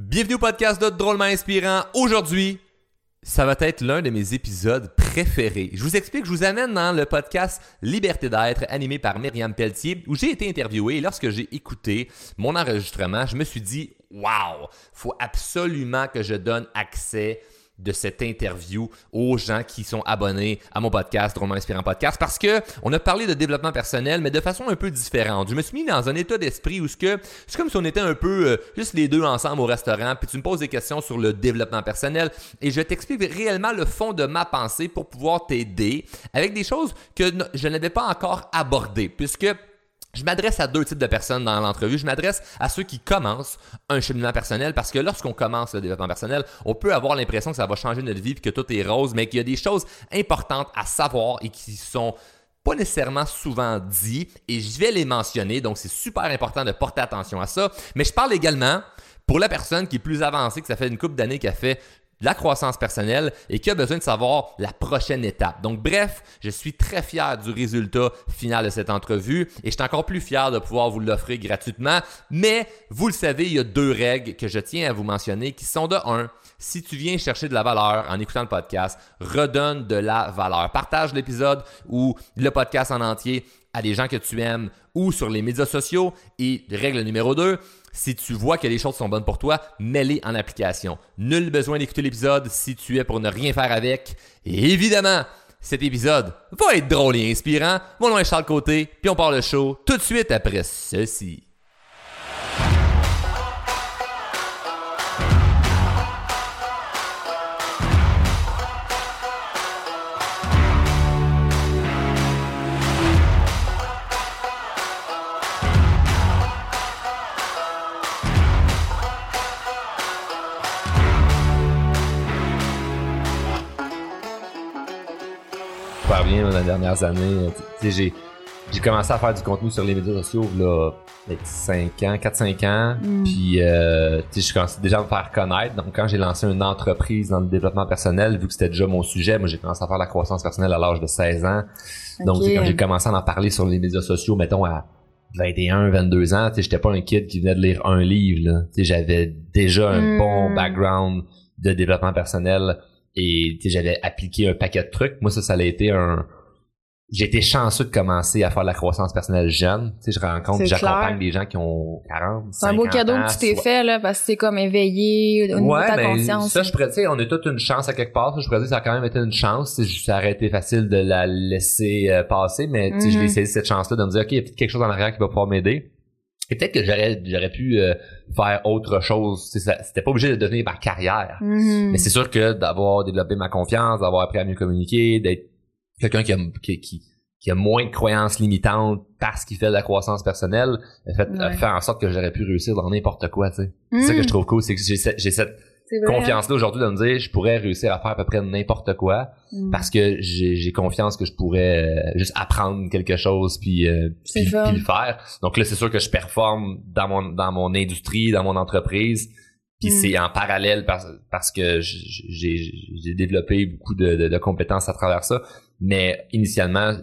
Bienvenue au podcast de Drôlement Inspirant. Aujourd'hui, ça va être l'un de mes épisodes préférés. Je vous explique, je vous amène dans le podcast Liberté d'être, animé par Myriam Pelletier, où j'ai été interviewé et lorsque j'ai écouté mon enregistrement, je me suis dit, wow, faut absolument que je donne accès de cette interview aux gens qui sont abonnés à mon podcast, Drôlement Inspirant Podcast, parce que on a parlé de développement personnel, mais de façon un peu différente. Je me suis mis dans un état d'esprit où c'est comme si on était un peu euh, juste les deux ensemble au restaurant, puis tu me poses des questions sur le développement personnel, et je t'explique réellement le fond de ma pensée pour pouvoir t'aider avec des choses que je n'avais pas encore abordées, puisque je m'adresse à deux types de personnes dans l'entrevue. Je m'adresse à ceux qui commencent un cheminement personnel parce que lorsqu'on commence le développement personnel, on peut avoir l'impression que ça va changer notre vie et que tout est rose, mais qu'il y a des choses importantes à savoir et qui sont pas nécessairement souvent dit et je vais les mentionner. Donc, c'est super important de porter attention à ça. Mais je parle également pour la personne qui est plus avancée, que ça fait une couple d'années qu'elle fait la croissance personnelle et qui a besoin de savoir la prochaine étape. Donc bref, je suis très fier du résultat final de cette entrevue et je suis encore plus fier de pouvoir vous l'offrir gratuitement. Mais vous le savez, il y a deux règles que je tiens à vous mentionner qui sont de un, si tu viens chercher de la valeur en écoutant le podcast, redonne de la valeur. Partage l'épisode ou le podcast en entier à des gens que tu aimes ou sur les médias sociaux. Et règle numéro 2, si tu vois que les choses sont bonnes pour toi, mets-les en application. Nul besoin d'écouter l'épisode si tu es pour ne rien faire avec. Évidemment, cet épisode va être drôle et inspirant. Mon nom est Charles Côté, puis on part le show tout de suite après ceci. Dernières années. J'ai, j'ai commencé à faire du contenu sur les médias sociaux là, 5 ans, 4-5 ans. Mm. Puis euh, je commençais déjà à me faire connaître. Donc quand j'ai lancé une entreprise dans le développement personnel, vu que c'était déjà mon sujet, moi j'ai commencé à faire la croissance personnelle à l'âge de 16 ans. Donc quand j'ai commencé à en parler sur les médias sociaux, mettons à 21, 22 ans, j'étais pas un kid qui venait de lire un livre. J'avais déjà un mm. bon background de développement personnel et j'avais appliqué un paquet de trucs. Moi, ça, ça a été un... J'ai été chanceux de commencer à faire de la croissance personnelle jeune. Tu sais, je rencontre, j'accompagne des gens qui ont 40, C'est un beau cadeau que tu t'es fait, là, parce que c'est comme éveillé au niveau de ta ben, conscience. Ça, je pourrais, dire, on a toute une chance à quelque part. Je pourrais dire que ça a quand même été une chance. Ça aurait été facile de la laisser euh, passer, mais tu sais, je vais essayer cette chance-là de me dire, OK, il y a peut-être quelque chose en arrière qui va pouvoir m'aider. Et peut-être que j'aurais j'aurais pu euh, faire autre chose. C'était pas obligé de devenir ma carrière. Mm-hmm. Mais c'est sûr que d'avoir développé ma confiance, d'avoir appris à mieux communiquer, d'être quelqu'un qui a, qui, qui, a moins de croyances limitantes parce qu'il fait de la croissance personnelle, fait, fait en sorte que j'aurais pu réussir dans n'importe quoi. C'est ça que je trouve cool, c'est que j'ai cette Hein? confiance-là aujourd'hui de me dire je pourrais réussir à faire à peu près n'importe quoi mm. parce que j'ai confiance que je pourrais euh, juste apprendre quelque chose puis, euh, puis, le faire. Donc là, c'est sûr que je performe dans mon dans mon industrie, dans mon entreprise. Puis mm. c'est en parallèle parce, parce que j'ai développé beaucoup de, de, compétences à travers ça. Mais initialement,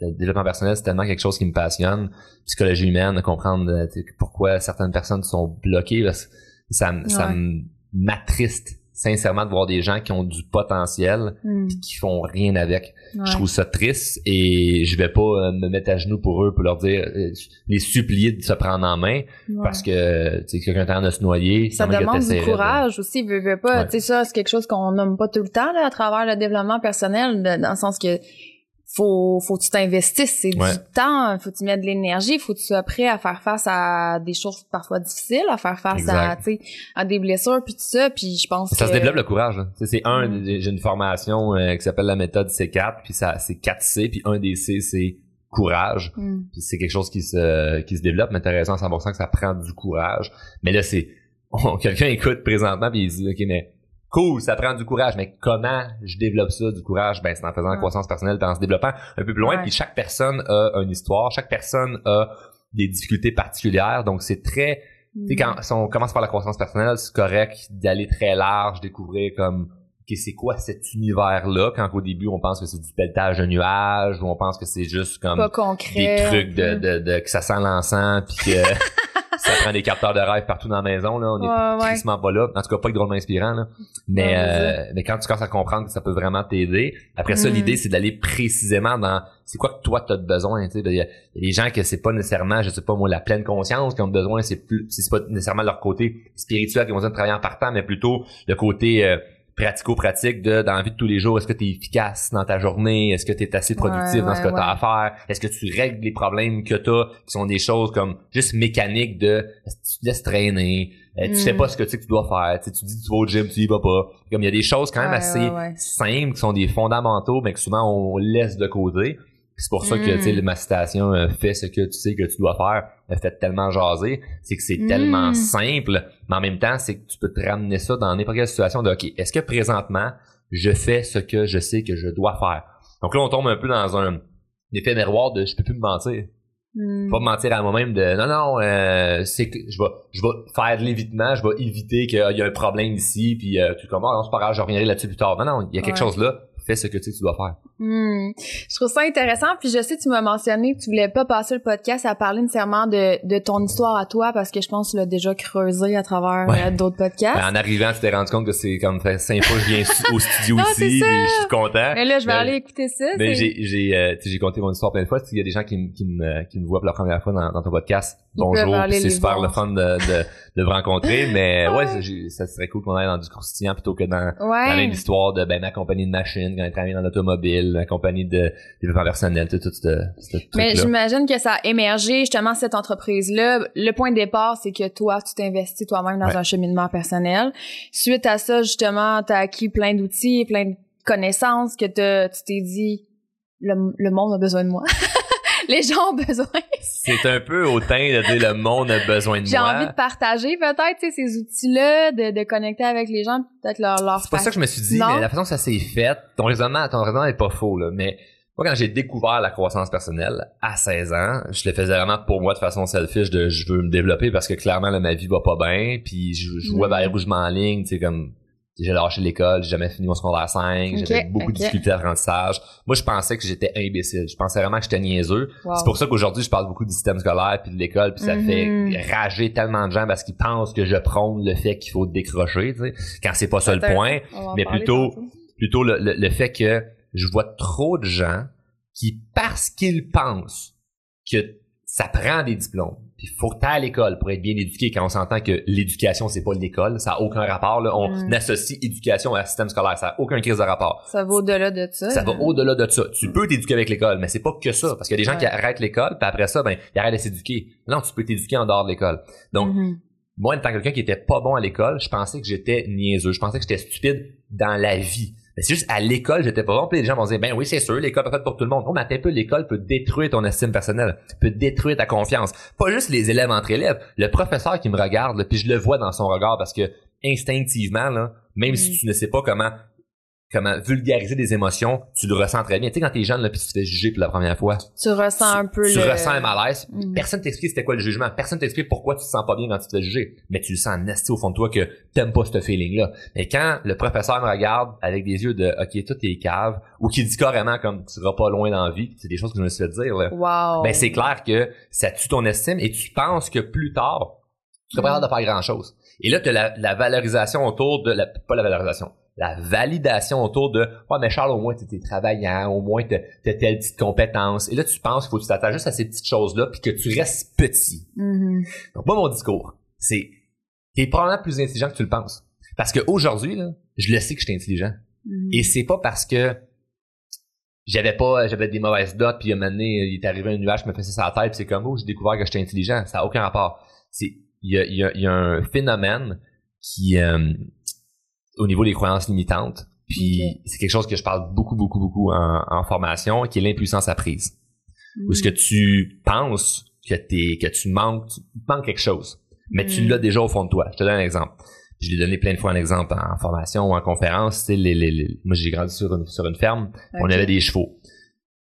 le développement personnel, c'est tellement quelque chose qui me passionne. Psychologie humaine, comprendre euh, pourquoi certaines personnes sont bloquées. ça, ça m'attriste sincèrement de voir des gens qui ont du potentiel mm. qui font rien avec. Je trouve ça triste et je vais pas euh, me mettre à genoux pour eux pour leur dire euh, les supplier de se prendre en main parce que tu sais quelqu'un train de se noyer, ça demande du courage aussi, veut, veut pas, tu sais ça c'est quelque chose qu'on nomme pas tout le temps là, à travers le développement personnel dans le sens que faut faut que tu t'investisses c'est du temps faut que tu mettes de l'énergie faut que tu sois prêt à faire face à des choses parfois difficiles à faire face à tu sais à des blessures puis tout ça puis je pense ça se développe le courage c'est un mm. j'ai une formation euh, qui s'appelle la méthode C4 puis ça c'est 4 C puis un des C c'est courage. Mm. puis c'est quelque chose qui se qui se développe. Mais t'as raison à 100% que ça prend du courage. Mais là c'est quelqu'un écoute présentement puis il dit ok mais cool, ça prend du courage, mais comment je développe ça, du courage? Ben, c'est en faisant la croissance personnelle, en se développant un peu plus loin. Puis chaque personne a une histoire, chaque personne a des difficultés particulières. Donc, c'est très... Tu sais, quand on commence par la croissance personnelle, c'est correct d'aller très large, découvrir comme okay, c'est quoi cet univers-là, quand au début on pense que c'est du pelletage de nuages, ou on pense que c'est juste comme des trucs de, de, de, que ça sent l'encens, puis que ça prend des capteurs de rêve partout dans la maison, là. On est ouais, pas là. En tout cas, pas drôlement inspirant, là. Mais, euh, mais quand tu commences à comprendre que ça peut vraiment t'aider, après ça, mm. l'idée, c'est d'aller précisément dans c'est quoi que toi t'as besoin, tu sais. Il y, a des gens que c'est pas nécessairement, je sais pas moi, la pleine conscience qui ont besoin, c'est plus, c'est pas nécessairement leur côté spirituel qui ont besoin de travailler en partant, mais plutôt le côté, euh, pratico-pratique de dans la vie de tous les jours, est-ce que tu es efficace dans ta journée, est-ce que tu es assez productif dans ce que tu as à faire, est-ce que tu règles les problèmes que tu as qui sont des choses comme juste mécaniques de tu te laisses traîner, euh, tu sais mm. pas ce que tu sais que tu dois faire, tu, dis tu vas au gym, tu y vas pas. Comme il y a des choses quand même assez simples qui sont des fondamentaux mais que souvent on laisse de côté. C'est pour ça que tu sais mm. ma citation euh, fait ce que tu sais que tu dois faire me fait tellement jaser, c'est que c'est tellement mm. simple, mais en même temps, c'est que tu peux te ramener ça dans n'importe quelle situation de OK, est-ce que présentement je fais ce que je sais que je dois faire? Donc là, on tombe un peu dans un effet miroir de je peux plus me mentir. Mm. Pas me mentir à moi-même de non non euh, c'est que je vais je vais faire de l'évitement je vais éviter qu'il y a un problème ici puis euh, tu comment ah, non c'est pas grave je reviendrai là-dessus plus tard non non il y a quelque chose là fais ce que tu, tu dois faire. Hmm. Je trouve ça intéressant. Puis je sais, tu m'as mentionné que tu voulais pas passer le podcast à parler nécessairement de, de ton histoire à toi parce que je pense que tu l'as déjà creusé à travers euh, d'autres podcasts. Ben, en arrivant, tu t'es rendu compte que c'est comme fait cinq fois je viens au studio ici. je suis content. Mais là, je vais aller écouter ça. Mais j'ai j'ai euh, j'ai compté mon histoire plein de fois. Il y a des gens qui, qui, me, qui me voient pour la première fois dans, dans ton podcast. Bonjour. C'est super le fun de, de, de vous rencontrer. Mais ouais, ça serait cool qu'on aille dans du croustillant plutôt que dans, la même histoire de ben ma compagnie de machine quand dans l'automobile, la compagnie de développement personnel, tout, tout Mais j'imagine que ça a émergé justement cette entreprise-là. Le point de départ, c'est que toi, tu t'investis toi-même dans un cheminement personnel. Suite à ça, justement, tu as acquis plein d'outils, plein de connaissances que tu t'es dit le monde a besoin de moi. les gens ont besoin. c'est un peu autant de dire le monde a besoin de moi. J'ai envie de partager peut-être ces outils-là, de, de connecter avec les gens, peut-être leur leur. C'est pas ça que je me suis dit, mais la façon que ça s'est fait, ton raisonnement, ton raisonnement est pas faux là, mais moi, quand j'ai découvert la croissance personnelle à 16 ans, je le faisais vraiment pour moi de façon selfish de je veux me développer parce que clairement là, ma vie va pas bien, puis je, je vois mm. vers où je m'enligne, tu sais comme j'ai lâché l'école, j'ai jamais fini mon secondaire 5, j'avais beaucoup de difficultés d'apprentissage. Moi, je pensais que j'étais imbécile. Je pensais vraiment que j'étais niaiseux. C'est pour ça qu'aujourd'hui, je parle beaucoup du système scolaire puis de l'école, puis ça fait mm-hmm. rager tellement de gens parce qu'ils pensent que je prône le fait qu'il faut décrocher, tu sais, quand c'est pas ça le point, mais plutôt plutôt le, le, fait que je vois trop de gens qui parce qu'ils pensent que ça prend des diplômes. Puis faut que à l'école pour être bien éduqué quand on s'entend que l'éducation c'est pas l'école, ça a aucun rapport là, on mm. associe éducation à système scolaire, ça a aucun crise de rapport. Ça va au-delà de ça. Ça va au-delà de ça. Tu peux t'éduquer avec l'école, mais c'est pas que ça parce qu'il y a des gens qui arrêtent l'école puis après ça ben ils arrêtent de s'éduquer. Non, tu peux t'éduquer en dehors de l'école. Donc mm-hmm. moi en tant que quelqu'un qui était pas bon à l'école, je pensais que j'étais niaiseux, je pensais que j'étais stupide dans la vie. Mais c'est juste à l'école, j'étais pas bon. Puis les gens vont dire, ben oui, c'est sûr, l'école est faite pour tout le monde. Oh, mais un peu, l'école peut détruire ton estime personnelle, peut détruire ta confiance. Pas juste les élèves entre élèves, le professeur qui me regarde, puis je le vois dans son regard parce que instinctivement, là, même si mm. tu ne sais pas comment comment vulgariser des émotions, tu le ressens très bien. Tu sais, quand t'es jeune, là, puis tu te fais juger pour la première fois. Tu ressens un peu tu ressens un malaise. Mm. Personne t'explique c'était quoi le jugement. Personne t'explique pourquoi tu te sens pas bien quand tu te fais juger. Mais tu le sens nasty au fond de toi que t'aimes pas ce feeling-là. Mais quand le professeur me regarde avec des yeux de, OK, tout est cave, ou qui dit carrément comme, tu seras pas loin dans la vie, c'est des choses que je me suis fait dire, là. Wow. Ben, c'est clair que ça tue ton estime et tu penses que plus tard, tu seras pas capable de faire grand chose. Et là, tu as la, la valorisation autour de la, pas la valorisation, la validation autour de oh mais Charles au moins tu es travaillant au moins tu as telle petite compétence et là tu penses qu'il faut que tu t'attaches juste à ces petites choses là puis que tu restes petit. Mm-hmm. donc moi mon discours c'est t'es probablement plus intelligent que tu le penses. Parce qu'aujourd'hui là je le sais que je suis intelligent. Mm-hmm. et c'est pas parce que j'avais pas j'avais des mauvaises notes puis un moment donné il est arrivé un nuage qui me faisait ça à la tête puis c'est comme oh j'ai découvert que j'étais intelligent. Ça a aucun rapport. C'est il y a, y, a, y a un phénomène qui euh, au niveau des croyances limitantes. Puis c'est quelque chose que je parle beaucoup, beaucoup, beaucoup en, formation, qui est l'impuissance apprise. Où ce que mm. tu penses que, t'es, que tu manques, tu manques quelque chose, mais tu mm. l'as déjà au fond de toi. Je te donne un exemple. Je l'ai donné plein de fois un exemple en formation ou en conférence. Les, les, les, moi, j'ai grandi sur une, sur une ferme. On avait des chevaux.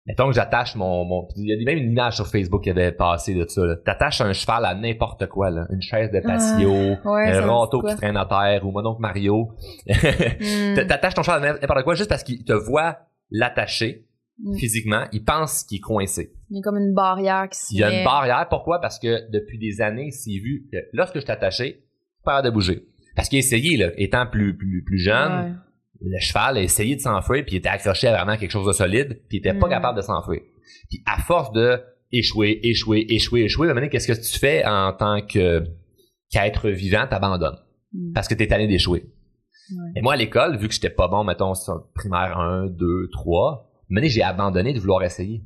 Mettons que j'attache mon, mon. Il y a même une image sur Facebook qui avait passé de ça. T'attaches un cheval à n'importe quoi, là. Une chaise de patio, ah, un râteau qui traîne à terre, ou mon oncle Mario. mm. T'attaches ton cheval à n'importe quoi juste parce qu'il te voit l'attacher. mm. physiquement, il pense qu'il est coincé. Il y a comme une barrière qui se Il y a une barrière. Pourquoi? Parce que depuis des années, il s'est vu que lorsque je attaché, pas de bouger. Parce qu'il a essayé, là, étant plus, plus, plus jeune, le cheval a essayé de s'enfuir, puis il était accroché à vraiment quelque chose de solide, puis il était pas mm. capable de s'enfuir. Puis à force de échouer, échouer, échouer, échouer, maintenant, qu'est-ce que tu fais en tant que qu'être vivant, t'abandonnes. Mm. Parce que t'es allé d'échouer. Et moi, à l'école, vu que j'étais pas bon, mettons, primaire 1, 2, 3, maintenant, j'ai abandonné de vouloir essayer.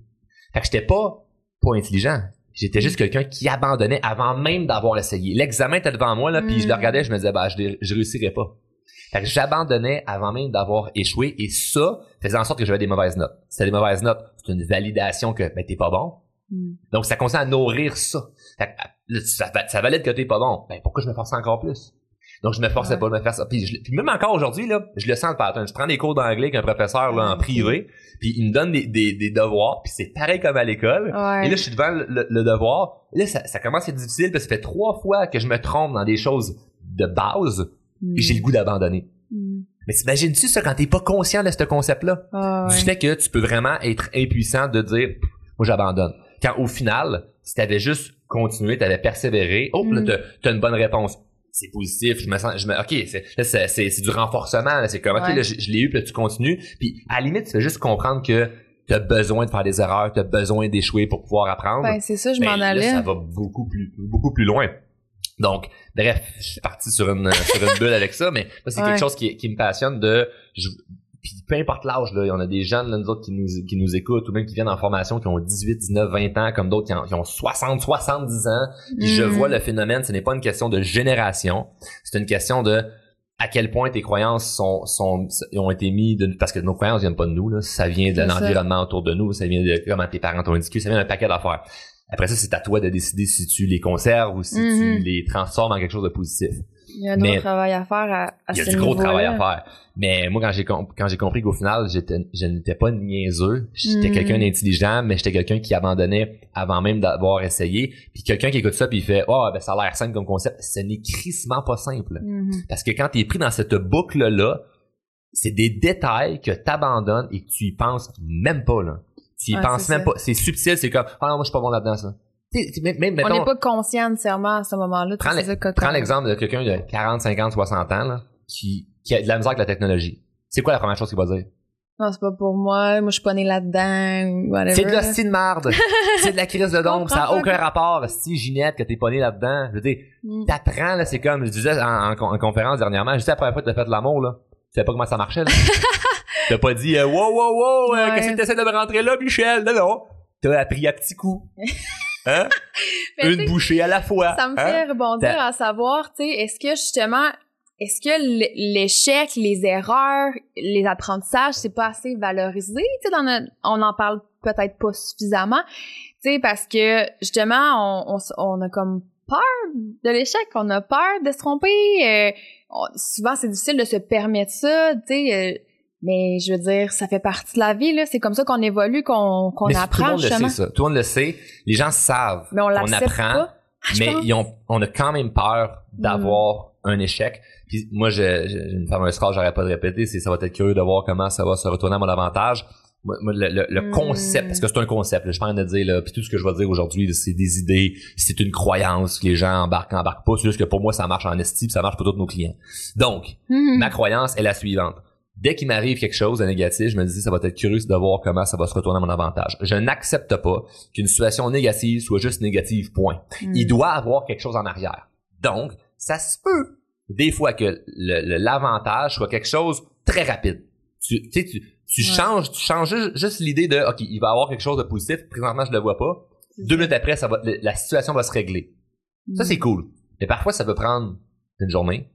Fait que j'étais pas, pas intelligent. J'étais juste quelqu'un qui abandonnait avant même d'avoir essayé. L'examen était devant moi, là, puis je le regardais, je me disais, bah, je, je réussirais pas. Fait que j'abandonnais avant même d'avoir échoué, et ça faisait en sorte que j'avais des mauvaises notes. C'était des mauvaises notes, c'est une validation que, ben, t'es pas bon. Mm. Donc, ça commençait à nourrir ça. Fait que, ça, ça valide que t'es pas bon. Ben, pourquoi je me forçais encore plus? Donc, je me forçais pas de me faire ça. Puis, même encore aujourd'hui, là, je le sens le pattern. Je prends des cours d'anglais avec un professeur là, en privé, puis il me donne des, des, des devoirs, puis c'est pareil comme à l'école. Et là, je suis devant le, devoir. Et là, ça, ça, commence à être difficile, parce que ça fait trois fois que je me trompe dans des choses de base, et j'ai le goût d'abandonner. Mm. Mais t'imagines-tu ça quand t'es pas conscient de ce concept-là? Du fait que tu peux vraiment être impuissant de dire, moi j'abandonne. Quand au final, si t'avais juste continué, t'avais persévéré, oh, là, mm. t'as une bonne réponse c'est positif, je me sens, je me, ok, c'est, c'est, c'est, du renforcement, c'est comme, ok, là, je, l'ai eu, puis là, tu continues, puis à la limite, tu fais juste comprendre que tu as besoin de faire des erreurs, tu as besoin d'échouer pour pouvoir apprendre. Ben, c'est ça, je m'en ben, allais. ça va beaucoup plus, beaucoup plus loin. Donc, bref, je suis parti sur une, sur une bulle avec ça, mais c'est quelque chose qui, qui me passionne de, je, puis peu importe l'âge, là, il y en a des jeunes, là, nous autres, qui nous, qui nous écoutent, ou même qui viennent en formation, qui ont 18, 19, 20 ans, comme d'autres qui, ont 60, 70 ans. Puis je mm. vois le phénomène, ce n'est pas une question de génération, c'est une question de à quel point tes croyances sont, sont ont été mis de parce que nos croyances viennent pas de nous là, ça vient de l'environnement autour de nous, ça vient de comment tes parents t'ont éduqué, ça vient d'un paquet d'affaires. Après ça, c'est à toi de décider si tu les conserves ou si tu mm-hmm. les transformes en quelque chose de positif. Il y a un gros travail à faire à, à Il y a du gros travail à faire. Mais moi, quand j'ai quand j'ai compris qu'au final, j'étais, je n'étais pas niaiseux, j'étais mm. quelqu'un d'intelligent, mais j'étais quelqu'un qui abandonnait avant même d'avoir essayé. Puis quelqu'un qui écoute ça puis il fait, oh, ben ça a l'air simple comme concept. Ce n'est crissement pas simple. Mm-hmm. Parce que quand tu es pris dans cette boucle là, c'est des détails que t'abandonnes et que tu y penses même pas là. Même pas. C'est subtil, c'est comme, ah non, moi je suis pas bon là-dedans ça on n'est pas conscient nécessairement à ce moment-là. Prends, l'exemple de quelqu'un de 40, 50, 60 ans là, qui, qui a de la misère avec la technologie. C'est quoi la première chose qu'il va dire? Non, c'est pas pour moi. Moi, je suis pas né là-dedans. C'est de la de marde. c'est de la crise de don. Ça n'a aucun rapport. Si Ginette, que t'es pas né là-dedans, je veux dire, mm. t'apprends, là, c'est comme, je disais en, conférence dernièrement, je disais la première fois que t'as fait de l'amour, là. Tu savais pas comment ça marchait, là. t'as pas dit, euh, wow, wow, wow, euh, qu'est-ce que t'essaies de me rentrer là, Michel? Non, non. T'as appris à petits coups. Hein? Une bouchée à la fois. Ça me hein? fait rebondir à savoir, tu sais, est-ce que justement, est-ce que l'échec, les erreurs, les apprentissages, c'est pas assez valorisé? Tu sais, on en parle peut-être pas suffisamment, tu sais, parce que justement, on, on, a comme peur de l'échec, on a peur de se tromper. Euh, souvent, c'est difficile de se permettre ça, tu sais. Euh, mais je veux dire, ça fait partie de la vie, là. C'est comme ça qu'on évolue, qu'on qu'on apprend. Tout le monde le sait, ça. Tout le monde le sait. Les gens savent qu'on apprend, mais ils ont, on a quand même peur d'avoir un échec. Puis moi, j'ai une fameuse phrase, j'arrête pas de répéter, c'est ça va être curieux de voir comment ça va se retourner à mon avantage. Moi, le, le, hmm. concept, parce que c'est un concept, là, je pense de dire, là, puis tout ce que je vais dire aujourd'hui, c'est des idées, c'est une croyance que les gens embarquent, embarquent pas. C'est juste que pour moi, ça marche en estime, ça marche pour tous nos clients. Donc, hmm. ma croyance est la suivante dès qu'il m'arrive quelque chose de négatif, je me dis ça va être curieux de voir comment ça va se retourner à mon avantage. Je n'accepte pas qu'une situation négative soit juste négative, point. Hmm. Il doit avoir quelque chose en arrière. Donc, ça se peut des fois que l'avantage soit quelque chose très rapide. Tu, tu, tu changes, tu changes juste l'idée de OK, il va avoir quelque chose de positif, présentement je le vois pas. Deux minutes après, ça va, la situation va se régler. Ça, c'est hmm. cool. Mais parfois, ça peut prendre une journée,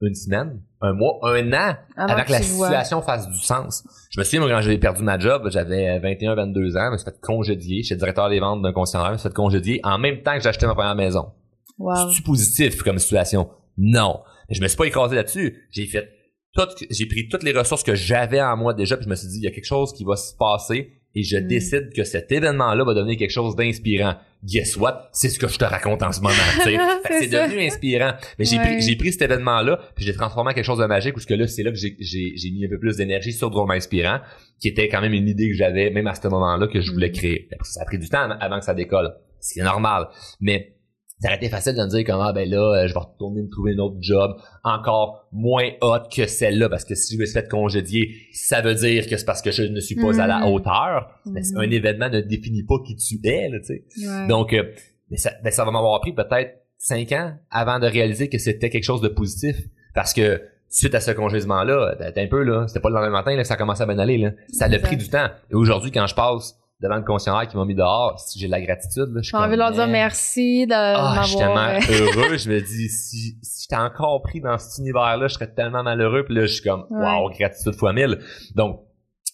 une semaine, un mois, un an, avant, que, la situation fasse du sens. Je me souviens, moi, quand j'avais perdu ma job, j'avais 21, 22 ans, je me suis fait congédier. J'étais directeur des ventes d'un concessionnaire, je me suis fait congédier en même temps que j'achetais ma première maison. Wow. C'est-tu positif comme situation? Non. Mais je me suis pas écrasé là-dessus. J'ai fait tout, j'ai pris toutes les ressources que j'avais en moi déjà, puis je me suis dit, il y a quelque chose qui va se passer et je mm. décide que cet événement-là va devenir quelque chose d'inspirant. Guess what? C'est ce que je te raconte en ce moment. c'est devenu inspirant. Mais j'ai pris, pris cet événement-là, puis j'ai transformé en quelque chose de magique, parce que là, c'est là que j'ai, mis un peu plus d'énergie sur Drôme Inspirant, qui était quand même une idée que j'avais, même à ce moment-là, que je voulais mm. créer. Ça a pris du temps avant que ça décolle. C'est normal. Mais ça aurait été facile de me dire comment ah, ben là euh, je vais retourner me trouver un autre job encore moins hot que celle-là parce que si je me suis fait congédier ça veut dire que c'est parce que je ne suis pas à la mm-hmm. hauteur. Mais un événement ne définit pas qui tu es là, tu sais. Donc euh, mais ça, ben, ça va m'avoir pris peut-être cinq ans avant de réaliser que c'était quelque chose de positif parce que suite à ce congédiement là un peu là c'était pas le lendemain matin là ça a commencé à bien aller là. Ça a pris du temps. Et aujourd'hui quand je passe devant le concessionnaire qui m'a mis dehors, si j'ai de la gratitude, là, je J'ai envie de leur dire merci de ah, m'avoir... Je suis tellement euh, heureux. Je me dis, si, si j'étais encore pris dans cet univers-là, je serais tellement malheureux. Puis là, je suis comme, wow, gratitude fois mille. Donc,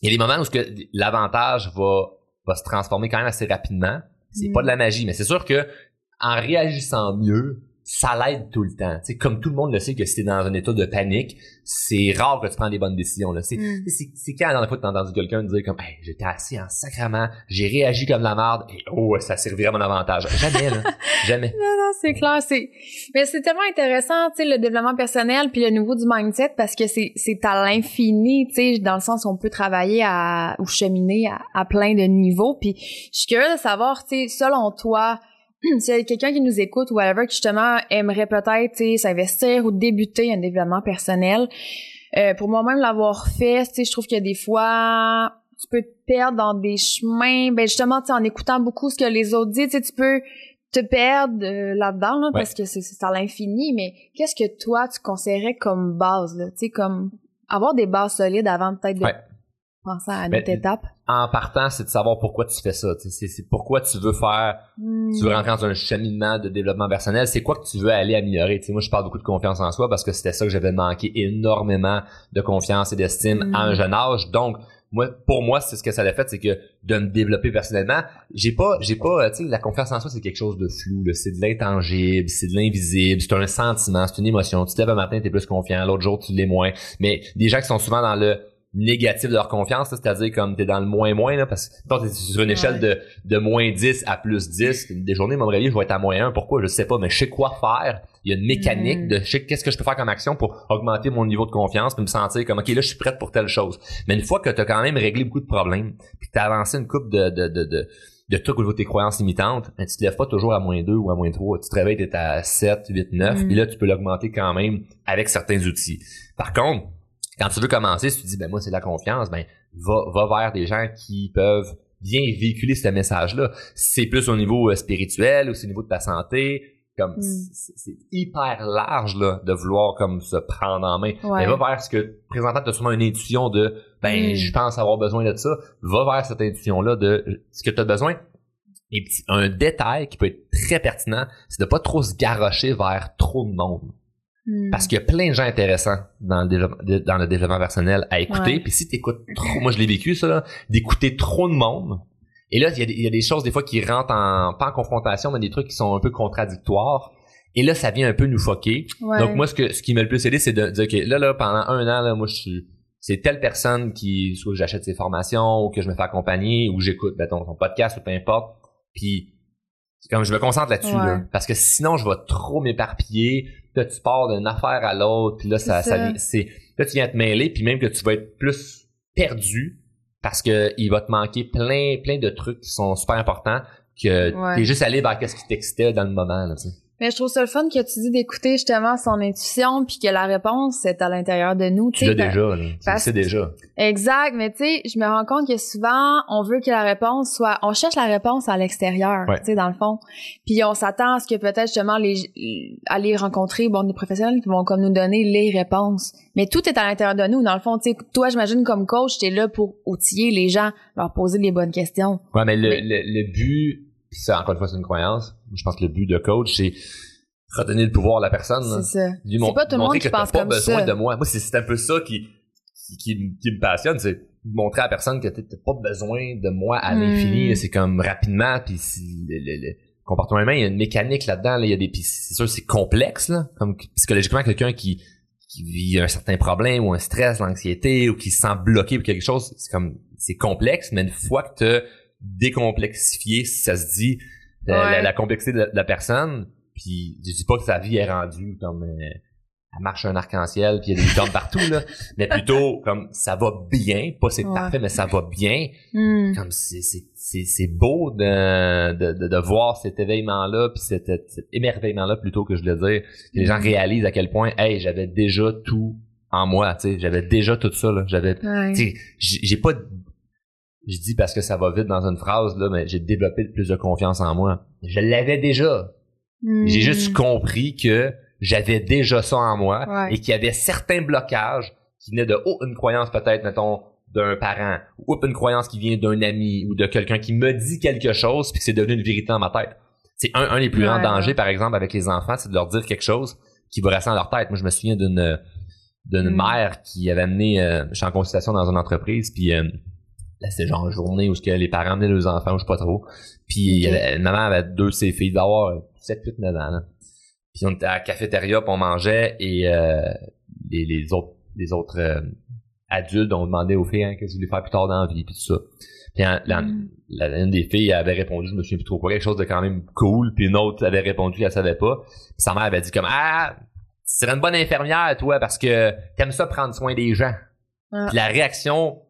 il y a des moments où l'avantage va, va se transformer quand même assez rapidement. C'est pas de la magie, mais c'est sûr que en réagissant mieux, ça l'aide tout le temps. sais, comme tout le monde le sait que si t'es dans un état de panique, c'est rare que tu prends des bonnes décisions. Là. C'est, mm. c'est, quand la dernière fois que t'as entendu quelqu'un dire comme hey, j'étais assis en sacrament, j'ai réagi comme la merde et oh ça servirait à mon avantage. Jamais là. Jamais. Non, non, c'est clair. C'est... Mais c'est tellement intéressant, tu sais, le développement personnel puis le niveau du mindset parce que c'est, c'est à l'infini, tu sais, dans le sens où on peut travailler à ou cheminer à, à plein de niveaux. Puis je suis curieuse de savoir, tu sais, selon toi, s'il y a quelqu'un qui nous écoute ou whatever qui justement aimerait peut-être s'investir ou débuter un développement personnel, euh, pour moi-même l'avoir fait, je trouve qu'il y a des fois tu peux te perdre dans des chemins, ben justement en écoutant beaucoup ce que les autres disent, tu peux te perdre euh, là-dedans parce que c'est à l'infini, mais qu'est-ce que toi tu conseillerais comme base là, tu sais comme avoir des bases solides avant peut-être de penser à étape? En partant, c'est de savoir pourquoi tu fais ça. C'est pourquoi tu veux faire, tu veux hmm. rentrer dans un cheminement de développement personnel. C'est quoi que tu veux aller améliorer. moi, je parle beaucoup de confiance en soi parce que c'était ça que j'avais manqué énormément de confiance et d'estime à un hmm. jeune âge. Donc, moi, pour moi, c'est ce que ça a fait, c'est que de me développer personnellement, j'ai pas, j'ai pas, tu sais, la confiance en soi, c'est quelque chose de flou, c'est de l'intangible, c'est de l'invisible, c'est un sentiment, c'est une émotion. Tu te lèves un matin, t'es plus confiant, l'autre jour, tu l'es moins. Mais des gens qui sont souvent dans le négatif de leur confiance, c'est-à-dire comme t'es dans le moins moins là, parce que t'es sur une échelle de, de moins 10 à plus 10, des journées, mon réveiller, je vais être à moins 1. Pourquoi? Je sais pas, mais je sais quoi faire. Il y a une mécanique mm. de je sais qu'est-ce que je peux faire comme action pour augmenter mon niveau de confiance, puis me sentir comme OK, là, je suis prête pour telle chose. Mais une fois que tu as quand même réglé beaucoup de problèmes, puis tu as avancé une coupe de, de, de, de de trucs au niveau de tes croyances limitantes, ben, tu te lèves pas toujours à moins 2 ou à moins 3. Tu te réveilles, t'es à 7, 8, 9, puis là, tu peux l'augmenter quand même avec certains outils. Par contre, quand tu veux commencer, si tu dis ben moi c'est la confiance, ben va, va vers des gens qui peuvent bien véhiculer ce message-là. C'est plus au niveau euh, spirituel ou c'est au niveau de ta santé, comme mm. c'est hyper large là de vouloir comme se prendre en main. Mais va vers ce que présentement tu as sûrement une intuition de ben mm. je pense avoir besoin de ça. Va vers cette intuition là de ce que tu as besoin. Et un détail qui peut être très pertinent, c'est de pas trop se garrocher vers trop de monde. Hmm. Parce qu'il y a plein de gens intéressants dans le, dans le développement personnel à écouter. Puis si tu écoutes trop, moi je l'ai vécu ça, d'écouter trop de monde. Et là, il y, a des, choses des fois qui rentrent en, pas en confrontation, mais des trucs qui sont un peu contradictoires. Et là, ça vient un peu nous foquer. Donc moi, ce, que, ce qui m'a le plus aidé, c'est de dire, que là, là, pendant un an, là, moi, je suis c'est telle personne qui, soit j'achète ses formations, ou que je me fais accompagner, ou j'écoute, ton podcast, ou peu importe. Puis comme je me concentre là-dessus là, parce que sinon je vais trop m'éparpiller là tu pars d'une affaire à l'autre puis là ça, ça. c'est là tu viens te mêler puis même que tu vas être plus perdu parce que il va te manquer plein plein de trucs qui sont super importants que t'es juste allé vers qu'est-ce qui t'excitait dans le moment là tu sais. Mais je trouve ça le fun que tu dis d'écouter justement son intuition puis que la réponse est à l'intérieur de nous. Tu l'as déjà, là. Tu déjà. Exact, mais tu sais, je me rends compte que souvent on veut que la réponse soit, on cherche la réponse à l'extérieur, tu sais, dans le fond. Puis on s'attend à ce que peut-être justement les aller rencontrer bon des professionnels qui vont comme nous donner les réponses. Mais tout est à l'intérieur de nous. Dans le fond, tu sais, toi, j'imagine comme coach, t'es là pour outiller les gens, leur poser les bonnes questions. Ouais, mais le, le, le but ça, encore une fois, c'est une croyance. Je pense que le but de coach, c'est redonner le pouvoir à la personne. C'est ça. c'est pas tout le monde qui pense pas besoin de moi. Moi, c'est un peu ça qui, qui, me passionne, c'est montrer à la personne que t'as pas besoin de moi à l'infini. Hmm. C'est comme rapidement, puis le, le, le, comportement humain, il y a une mécanique là-dedans. Là, il y a des, c'est sûr, c'est complexe là. Comme psychologiquement, quelqu'un qui qui vit un certain problème ou un stress, l'anxiété ou qui se sent bloqué pour quelque chose, c'est comme c'est complexe, mais une fois que tu as décomplexifié, si ça se dit, euh, la, complexité de la, personne, puis je dis pas que sa vie est rendue comme euh, elle marche un arc-en-ciel puis il y a des cornes partout là, mais plutôt comme ça va bien, pas c'est parfait mais ça va bien. Hmm. Comme c'est c'est c'est beau de, de, de, voir cet éveillement là puis cet, émerveillement là plutôt que je le dire, que les gens hmm. réalisent à quel point hey, j'avais déjà tout en moi, tu sais, j'avais déjà tout ça là, j'avais tu sais j'ai pas je dis parce que ça va vite dans une phrase là mais j'ai développé plus de confiance en moi. Je l'avais déjà. J'ai juste hmm. compris que j'avais déjà ça en moi et qu'il y avait certains blocages qui venaient de oh, une croyance peut-être, mettons, d'un parent, ou une croyance qui vient d'un ami ou de quelqu'un qui me dit quelque chose puis que c'est devenu une vérité dans ma tête. C'est un, un des plus grands dangers, par exemple, avec les enfants, c'est de leur dire quelque chose qui va rester dans leur tête. Moi, je me souviens d'une d'une mm. mère qui avait amené, euh, je suis en consultation dans une entreprise, puis euh, là, c'était genre une journée où ce que les parents amenaient leurs enfants, je sais pas trop. Puis il y avait, maman avait deux de ses filles, d'avoir 7, 8, 9 ans. Là. Puis on était à la cafétéria, puis on mangeait et euh, les, les, autres les autres euh, adultes ont demandé aux filles hein, qu'est-ce qu'ils voulaient faire plus tard dans la vie, puis tout ça. Puis la, mm. une des filles avait répondu, je me souviens plus trop quoi, quelque chose de quand même cool, puis une autre avait répondu qu'elle savait pas. Puis sa mère avait dit comme Ah, tu serais une bonne infirmière, toi, parce que t'aimes ça prendre soin des gens. Ah. Puis la réaction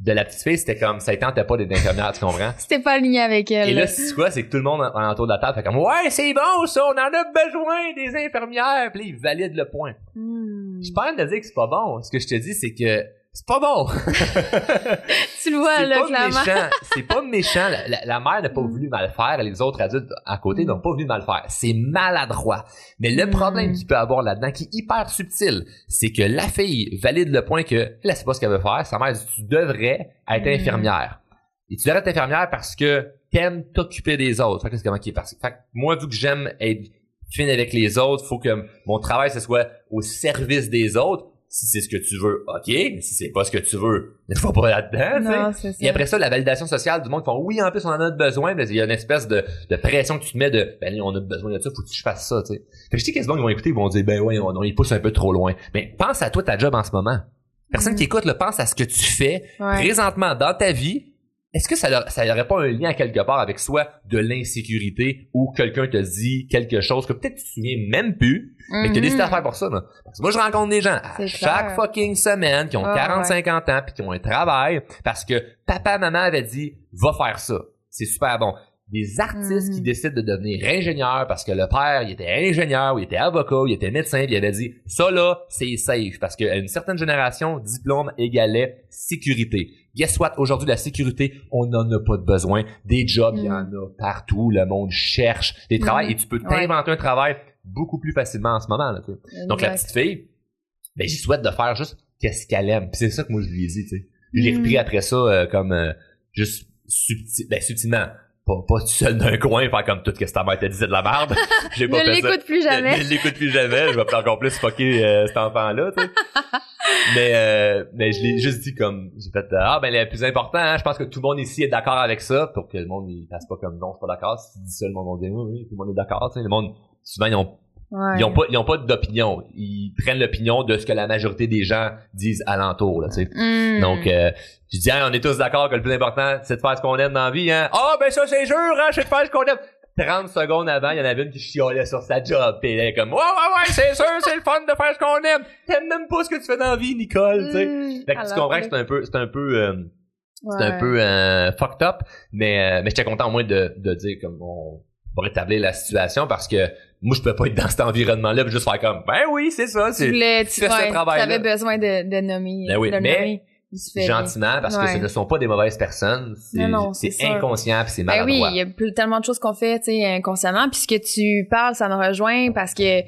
de la petite fille, c'était comme, ça tentait pas d'être infirmière, tu comprends? C'était pas aligné avec elle. Et là, c'est quoi? C'est que tout le monde en autour de la table fait comme, ouais, c'est bon, ça, on en a besoin des infirmières. Puis là, ils valident le point. Hmm. Je parle de dire que c'est pas bon. Ce que je te dis, c'est que c'est pas bon. tu le vois, là, clairement. C'est pas méchant. La, mère n'a pas voulu mal faire. Les autres adultes à côté n'ont pas voulu mal faire. C'est maladroit. Mais le problème qu'il peut avoir là-dedans, qui est hyper subtil, c'est que la fille valide le point que, elle sait pas ce qu'elle veut faire. Sa mère dit, tu devrais être mm. infirmière. Et tu devrais être infirmière parce que t'aimes t'occuper des autres. Fait que c'est comment qui est parce fait que moi, vu que j'aime être fine avec les autres, faut que mon travail, ce soit au service des autres si c'est ce que tu veux, ok, mais si c'est pas ce que tu veux, ne faut pas là-dedans. Et après ça, la validation sociale du monde font oui, en plus on en a besoin, mais il y a une espèce de, de, pression que tu te mets de ben on a besoin de ça, faut que tu fasses ça, tu sais. Fait que je dis qu'ils vont écouter, ils vont dire ben ouais, on, on pousse un peu trop loin. Mais pense à toi ta job en ce moment. Personne mm. qui écoute le pense à ce que tu fais présentement dans ta vie est-ce que ça n'aurait pas un lien quelque part avec soit de l'insécurité ou quelqu'un te dit quelque chose que peut-être tu te souviens même plus, mais que tu as décidé de faire pour ça, là? Parce que moi, je rencontre des gens à chaque fucking semaine qui ont 40, 50 ans puis qui ont un travail parce que papa, maman avait dit, va faire ça. C'est super bon des artistes qui mm. décident de devenir ingénieurs parce que le père, il était ingénieur, ou il était avocat, ou il était médecin, puis il avait dit, ça là, c'est safe, parce qu'à une certaine génération, diplôme égalait sécurité. Guess what? Aujourd'hui, la sécurité, on n'en a pas de besoin. Des jobs, il y en mm. a partout, le monde cherche des travails, mm. et tu peux t'inventer un travail beaucoup plus facilement en ce moment. Là, Donc la petite fille, ben j'y souhaite de faire juste qu'est-ce qu'elle aime. c'est ça que moi je lui ai dit, tu sais. Je l'ai repris après ça euh, comme euh, juste subtil, ben, subtilement pas, pas tout seul d'un coin faire comme tout ce que ta mère t'a dit de la merde. J'ai pas ne l'écoute plus jamais. Ne l'écoute plus jamais. Je vais encore plus fucker euh, cet enfant-là, tu sais. mais euh, mais je l'ai juste dit comme j'ai fait ah ben le plus important hein, je pense que tout le monde ici est d'accord avec ça pour que le monde il passe pas comme non je suis pas d'accord si tu dis ça le monde va dire oui tout le monde est d'accord tu sais le monde souvent ils ont ils ont pas ils ont pas d'opinion ils prennent l'opinion de ce que la majorité des gens disent alentour là tu sais hmm. donc euh, je dis, on est tous d'accord que le plus important, c'est de faire ce qu'on aime dans la vie, hein. Ah, ben ça, c'est sûr, hein, c'est de faire ce qu'on aime. 30 secondes avant, il y en avait une qui chiolait sur sa job, pis elle est comme, ouais, ouais, ouais, c'est sûr, c'est le fun de faire ce qu'on aime. T'aimes même pas ce que tu fais dans la vie, Nicole, tu sais. Hmm. fait que tu comprends que c'est un peu, c'est un peu, euh, c'est un peu, euh, fucked up, mais, euh, mais j'étais content au moins de, de dire comme, on va rétablir la situation parce que moi, je peux pas être dans cet environnement-là pis juste faire comme, ben oui, c'est ça, c'est, tu voulais, tu, fais ce travail Tu avais besoin de, de nommer, ben oui, de mais, nommer gentiment parce que ce ne sont pas des mauvaises personnes c'est inconscient puis c'est ben maladroit. oui il y a tellement de choses qu'on fait tu sais inconsciemment puis ce que tu parles ça me rejoint parce que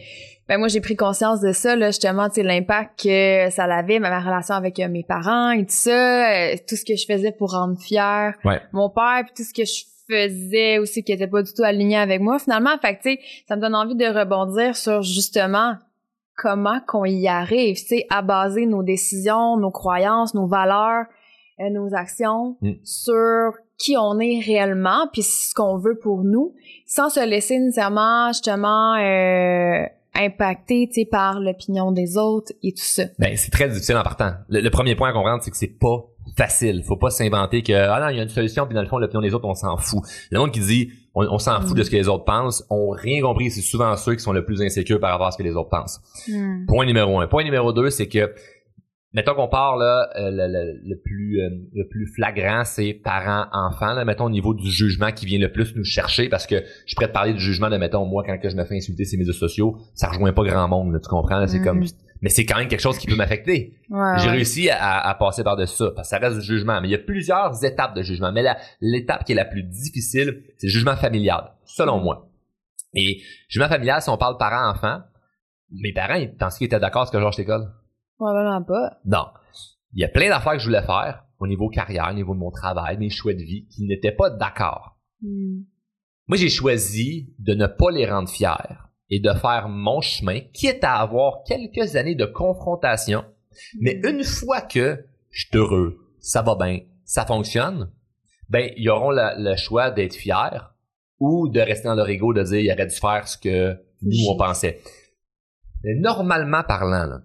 ben moi j'ai pris conscience de ça là justement tu sais l'impact que ça avait ma relation avec euh, mes parents et tout ça euh, tout ce que je faisais pour rendre fier mon père puis tout ce que je faisais aussi qui était pas du tout aligné avec moi finalement fait tu sais ça me donne envie de rebondir sur justement comment qu'on y arrive, tu sais, à baser nos décisions, nos croyances, nos valeurs, euh, nos actions mm. sur qui on est réellement, puis ce qu'on veut pour nous, sans se laisser nécessairement justement euh, impacté, par l'opinion des autres et tout ça. Ben, c'est très difficile en partant. Le, premier point à comprendre, c'est que c'est pas facile. Faut pas s'inventer que, ah non, il y a une solution, puis dans le fond, l'opinion des autres, on s'en fout. Le monde qui dit, on, s'en fout de ce que les autres pensent, ont rien compris. C'est souvent ceux qui sont le plus insécures par rapport à ce que les autres pensent. Hmm. Point numéro un. Point numéro deux, c'est que Mettons qu'on parle là, euh, le, plus euh, le plus flagrant, c'est parents-enfants. Là, mettons au niveau du jugement qui vient le plus nous chercher, parce que je pourrais te parler du jugement de mettons moi quand que je me fais insulter ces médias sociaux, ça rejoint pas grand monde, tu comprends? C'est comme mm-hmm. Mais c'est quand même quelque chose qui peut m'affecter. J'ai réussi à, passer par-dessus ça, parce que ça reste du jugement. Mais il y a plusieurs étapes de jugement. Mais l'étape qui est la plus difficile, c'est le jugement familial, selon moi. Et jugement familial, si on parle parents-enfants, mes parents, ils pensaient qu'ils étaient d'accord avec ce que Georges t'école. Probablement pas. Non. Il y a plein d'affaires que je voulais faire au niveau carrière, au niveau de mon travail, mes choix de vie, qui n'étaient pas d'accord. Hmm. Moi, j'ai choisi de ne pas les rendre fiers et de faire mon chemin, quitte à avoir quelques années de confrontation. Mais hmm. une fois que je suis heureux, ça va bien, ça fonctionne, ben, ils auront le choix d'être fiers ou de rester dans leur ego, de dire, il aurait dû faire ce que nous, on pensait. Mais normalement parlant, là,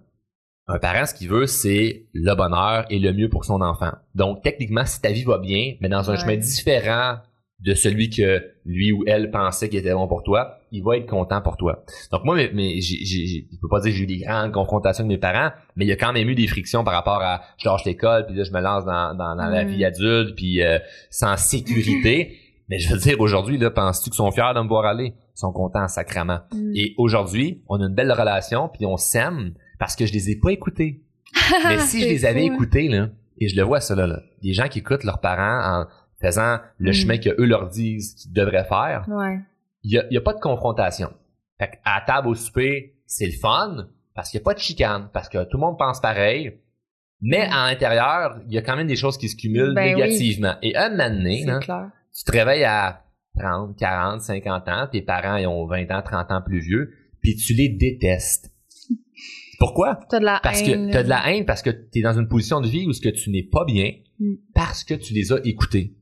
un parent, ce qu'il veut, c'est le bonheur et le mieux pour son enfant. Donc, techniquement, si ta vie va bien, mais dans un chemin différent de celui que lui ou elle pensait qui était bon pour toi, il va être content pour toi. Donc moi, mais, mais j'ai, je peux pas dire que j'ai eu des grandes confrontations avec mes parents, mais il y a quand même eu des frictions par rapport à je lâche l'école, puis là je me lance dans, dans, la mm. vie adulte, puis euh, sans sécurité. mais je veux dire, aujourd'hui, là, penses-tu qu'ils sont fiers de me voir aller? Ils sont contents sacrament. Mm. Et aujourd'hui, on a une belle relation, puis on s'aime, parce que je les ai pas écoutés. Mais si je les avais écoutés, là, et je le vois ça là, là, des gens qui écoutent leurs parents en faisant le mm. chemin que eux leur disent qu'ils devraient faire, il y, a, y a pas de confrontation. Fait à table au souper, c'est le fun parce qu'il y a pas de chicane, parce que tout le monde pense pareil. Mais mm. à l'intérieur, il y a quand même des choses qui se cumulent ben négativement. Et un moment donné, tu te réveilles à 30, 40, 50 ans, tes parents ils ont 20 ans, 30 ans plus vieux, puis tu les détestes. Pourquoi? T'as de la parce haine. que t'as de la haine parce que t'es dans une position de vie où ce que tu n'es pas bien mm. parce que tu les as écoutés.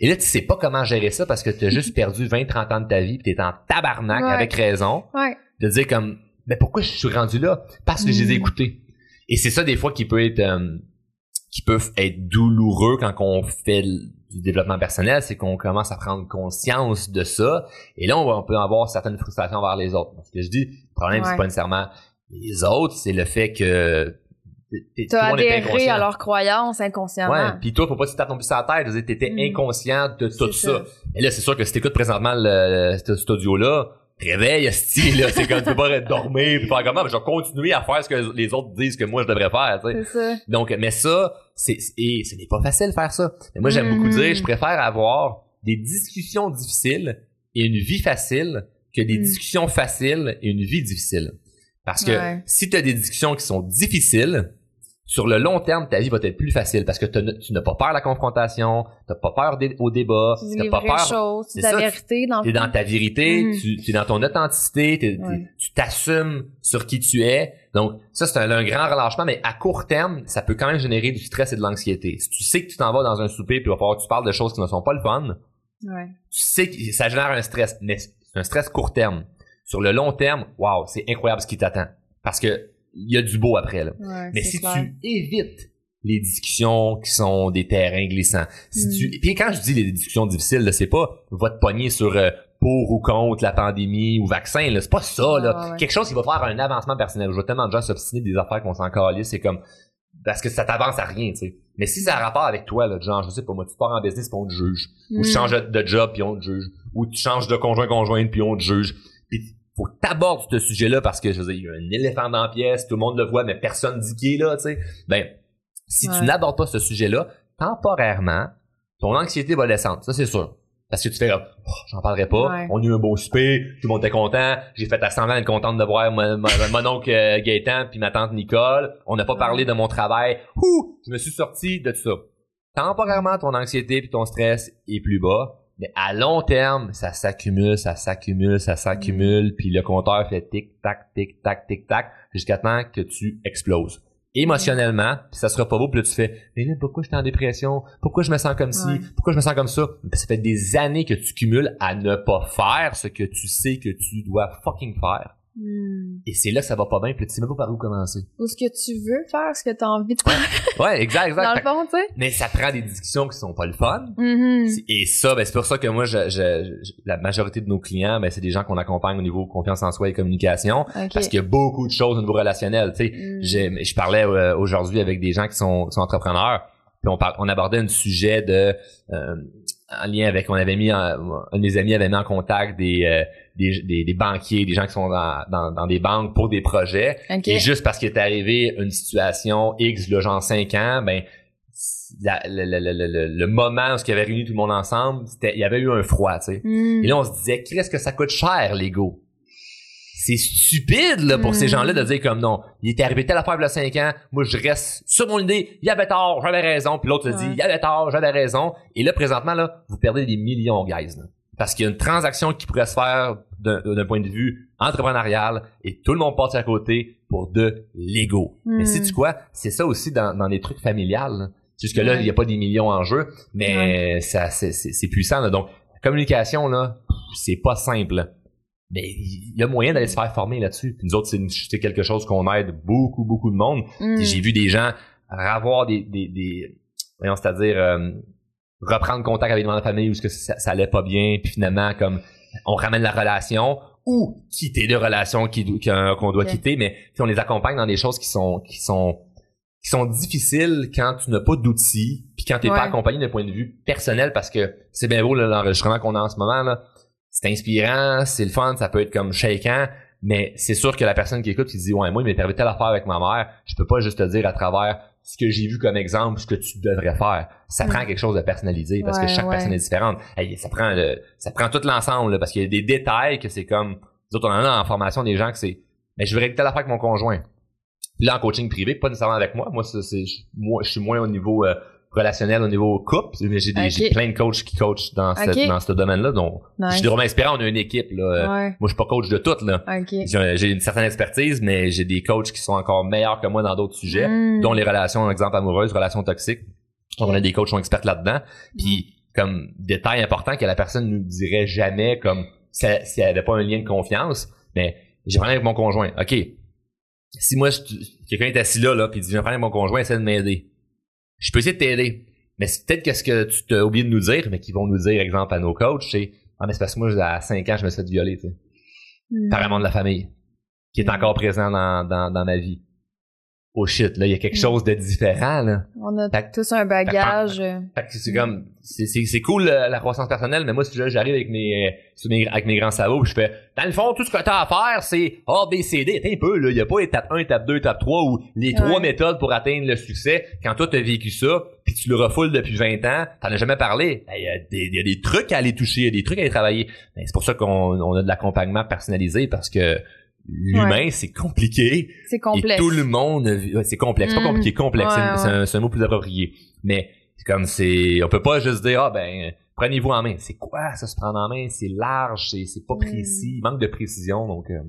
Et là, tu sais pas comment gérer ça parce que tu as juste perdu 20, 30 ans de ta vie pis t'es en tabarnak avec raison. Ouais. De dire comme, mais pourquoi je suis rendu là? Parce que je les ai mm. écoutés. Et c'est ça des fois qui peut être, euh, qui peuvent être douloureux quand on fait du développement personnel, c'est qu'on commence à prendre conscience de ça. Et là, on, peut avoir certaines frustrations vers les autres. Ce que je dis, le problème, c'est pas nécessairement les autres, c'est le fait que tu as adhéré à leurs croyances inconsciemment. Ouais, puis toi, faut pas que tu tapes non plus sur la tête. T'étais mm. inconscient de tout ça. Et là, c'est sûr que si t'écoutes présentement le, cet audio-là, réveille, style, c'est comme tu peux pas dormir puis faire comment, je vais continuer à faire ce que les autres disent que moi je devrais faire, tu sais. Donc, mais ça, c'est, et ce n'est pas facile de faire ça. Mais moi, j'aime beaucoup mm. dire, je préfère avoir des discussions difficiles et une vie facile que des mm. discussions faciles et une vie difficile. Parce que si tu as des discussions qui sont difficiles, sur le long terme, ta vie va être plus facile parce que tu n'as pas peur de la confrontation, tu n'as pas peur au débat, tu n'as pas peur. Choses, c'est ta vérité dans es dans ta vérité, mm. tu, es dans ton authenticité, tu t'assumes sur qui tu es. Donc ça c'est un, grand relâchement, mais à court terme, ça peut quand même générer du stress et de l'anxiété. Si tu sais que tu t'en vas dans un souper puis il va falloir que tu parles de choses qui ne sont pas le fun, ouais. tu sais que ça génère un stress, mais c'est un stress court terme sur le long terme, waouh, c'est incroyable ce qui t'attend. Parce que il y a du beau après là. Mais si tu évites les discussions qui sont des terrains glissants, si tu hmm. puis quand je dis les discussions difficiles, c'est pas votre poignet sur euh, pour ou contre la pandémie ou vaccin, là, c'est pas ça là. Quelque chose qui va faire un avancement personnel. Je vois tellement de gens s'obstiner des affaires qu'on s'en calisse, c'est comme parce que ça t'avance à rien, tu sais. Mais si ça a rapport avec toi, là, genre, je sais pas moi, tu pars en business puis on te juge, ou tu hmm. changes de job puis on te juge, ou tu changes de conjoint conjointe puis on te juge, faut que t'abordes ce sujet-là parce que je veux dire, il y a un éléphant dans la pièce, tout le monde le voit, mais personne dit qui est là, tu sais. Ben, si tu n'abordes pas ce sujet-là, temporairement, ton anxiété va descendre, ça c'est sûr. Parce que tu fais, oh, j'en parlerai pas, on a eu un beau souper, tout le monde était content, j'ai fait à semblant être contente de voir mon, mon, oncle euh, Gaëtan puis ma tante Nicole, on n'a pas parlé de mon travail, Ouh, je me suis sorti de tout ça. Temporairement, ton anxiété puis ton stress est plus bas, mais à long terme, ça s'accumule, ça s'accumule, ça s'accumule, mm. puis le compteur fait tic-tac, tic-tac, tic-tac, jusqu'à temps que tu exploses. Émotionnellement, puis ça sera pas beau, puis là tu fais Mais là, pourquoi je suis en dépression? Pourquoi je me sens comme ci? Pourquoi je me sens comme ça? ça fait des années que tu cumules à ne pas faire ce que tu sais que tu dois fucking faire. Hmm. Et c'est là que ça va pas bien, puis tu sais même pas par où commencer. Ou ce que tu veux faire, ce que tu as envie de faire. ouais, exact, exact. Dans le fond, tu sais. Mais ça prend des discussions qui sont pas le fun. Mm-hmm. Et ça, ben, c'est pour ça que moi, je, je, la majorité de nos clients, ben, c'est des gens qu'on accompagne au niveau confiance en soi et communication. Parce qu'il y a beaucoup de choses au niveau relationnel. Tu sais, mm. je parlais euh, aujourd'hui avec des gens qui sont, sont entrepreneurs, puis on, on abordait un sujet de... Euh, en lien avec, on avait mis, un, un de mes amis avait mis en contact des, euh, des, des, banquiers, des gens qui sont dans, dans, dans des banques pour des projets. Et juste parce qu'il est arrivé une situation X, le genre 5 ans, ben le, le, le, moment où il y avait réuni tout le monde ensemble, il y avait eu un froid, tu sais. Hmm. Et là, on se disait, qu'est-ce que ça coûte cher, l'ego? C'est stupide là, pour ces hmm. gens-là de dire comme non, il était arrivé telle affaire il y a 5 ans, moi je reste sur mon idée, il y avait tort, j'avais raison, puis l'autre se dit, il y avait tort, j'avais raison. Et là, présentement, là, vous perdez des millions, guys. Là parce qu'il y a une transaction qui pourrait se faire d'un point de vue entrepreneurial et tout le monde passe à côté pour de l'ego. Mais c'est tu quoi? C'est ça aussi dans, dans les trucs familiales. Jusque là, il n'y a pas des millions en jeu, mais ça c'est puissant. Donc, la communication, là, c'est pas simple. Mais il y a moyen d'aller se faire former là-dessus. Nous autres, c'est quelque chose qu'on aide beaucoup, beaucoup de monde. Mm. J'ai vu des gens avoir des, des, des voyons, c'est-à-dire euh, reprendre contact avec la famille où que ça, ça allait pas bien, puis finalement comme on ramène la relation ou quitter des relations qu'on doit quitter, mais on les accompagne dans des choses qui sont qui sont qui sont difficiles quand tu n'as pas d'outils, puis quand tu n'es pas accompagné d'un point de vue personnel, parce que c'est bien beau l'enregistrement qu'on a en ce moment là, c'est inspirant, c'est le fun, ça peut être comme shakeant, mais c'est sûr que la personne qui écoute qui dit ouais moi il m'est arrivé telle affaire avec ma mère, je peux pas juste te dire à travers ce que j'ai vu comme exemple, ce que tu devrais faire. Ça prend quelque chose de personnalisé parce que chaque personne est différente. ça prend le, ça prend tout l'ensemble parce qu'il y a des détails que c'est comme nous autres on en a en formation des gens que c'est mais je voudrais telle affaire avec mon conjoint. Puis là en coaching privé, pas nécessairement avec moi. Moi c'est moi je suis moins au niveau euh, relationnel au niveau couple. J'ai des plein de coachs qui coachent dans, dans ce domaine-là. Donc, je suis vraiment inspirant. On a une équipe. Là. Moi, je suis pas coach de toutes. Là. J'ai une certaine expertise, mais j'ai des coachs qui sont encore meilleurs que moi dans d'autres sujets, hmm. dont les relations, par exemple, amoureuses, relations toxiques. On a des coachs qui sont experts là-dedans. Puis, comme détail important que la personne ne nous dirait jamais, comme si elle, si avait pas un lien de confiance, mais j'ai parlé avec mon conjoint. OK. Si moi, quelqu'un est assis là, là, puis il dit, je vais parler avec mon conjoint, essaie de m'aider je peux essayer de t'aider. Mais c'est peut-être qu'est-ce que tu t'as oublié de nous dire, mais qu'ils vont nous dire, exemple, à nos coachs, c'est Ah, mais c'est parce que moi, à 5 ans, je me suis fait violer, tu sais. Mm. Par un membre de la famille. Qui est hmm. encore présent dans, dans, dans ma vie oh shit, là, il y a quelque mm. chose de différent, là. On a tous un bagage. Euh, c'est comme, c'est, cool la croissance personnelle, mais moi, si j'arrive avec mes, avec mes grands sabots, je fais, dans le fond, tout ce que t'as à faire, c'est A, B, C, D. un peu, là. Il y a pas étape 1, étape 2, étape 3 ou les trois méthodes pour atteindre le succès. Quand toi, t'as vécu ça, puis tu le refoules depuis 20 ans, t'en as jamais parlé. Ben, il y, a des, y a des trucs à aller toucher, il y a des trucs à aller travailler. Ben, c'est pour ça qu'on on a de l'accompagnement personnalisé parce que l'humain, c'est compliqué. C'est complexe. tout le monde, c'est complexe, pas mm. compliqué, complexe. c'est un, mot plus approprié. Mais c'est comme c'est, on peut pas juste dire ah ben prenez-vous en main. C'est quoi ça se prendre en main? C'est large, c'est c'est pas mm. précis, il manque de précision. Donc euh,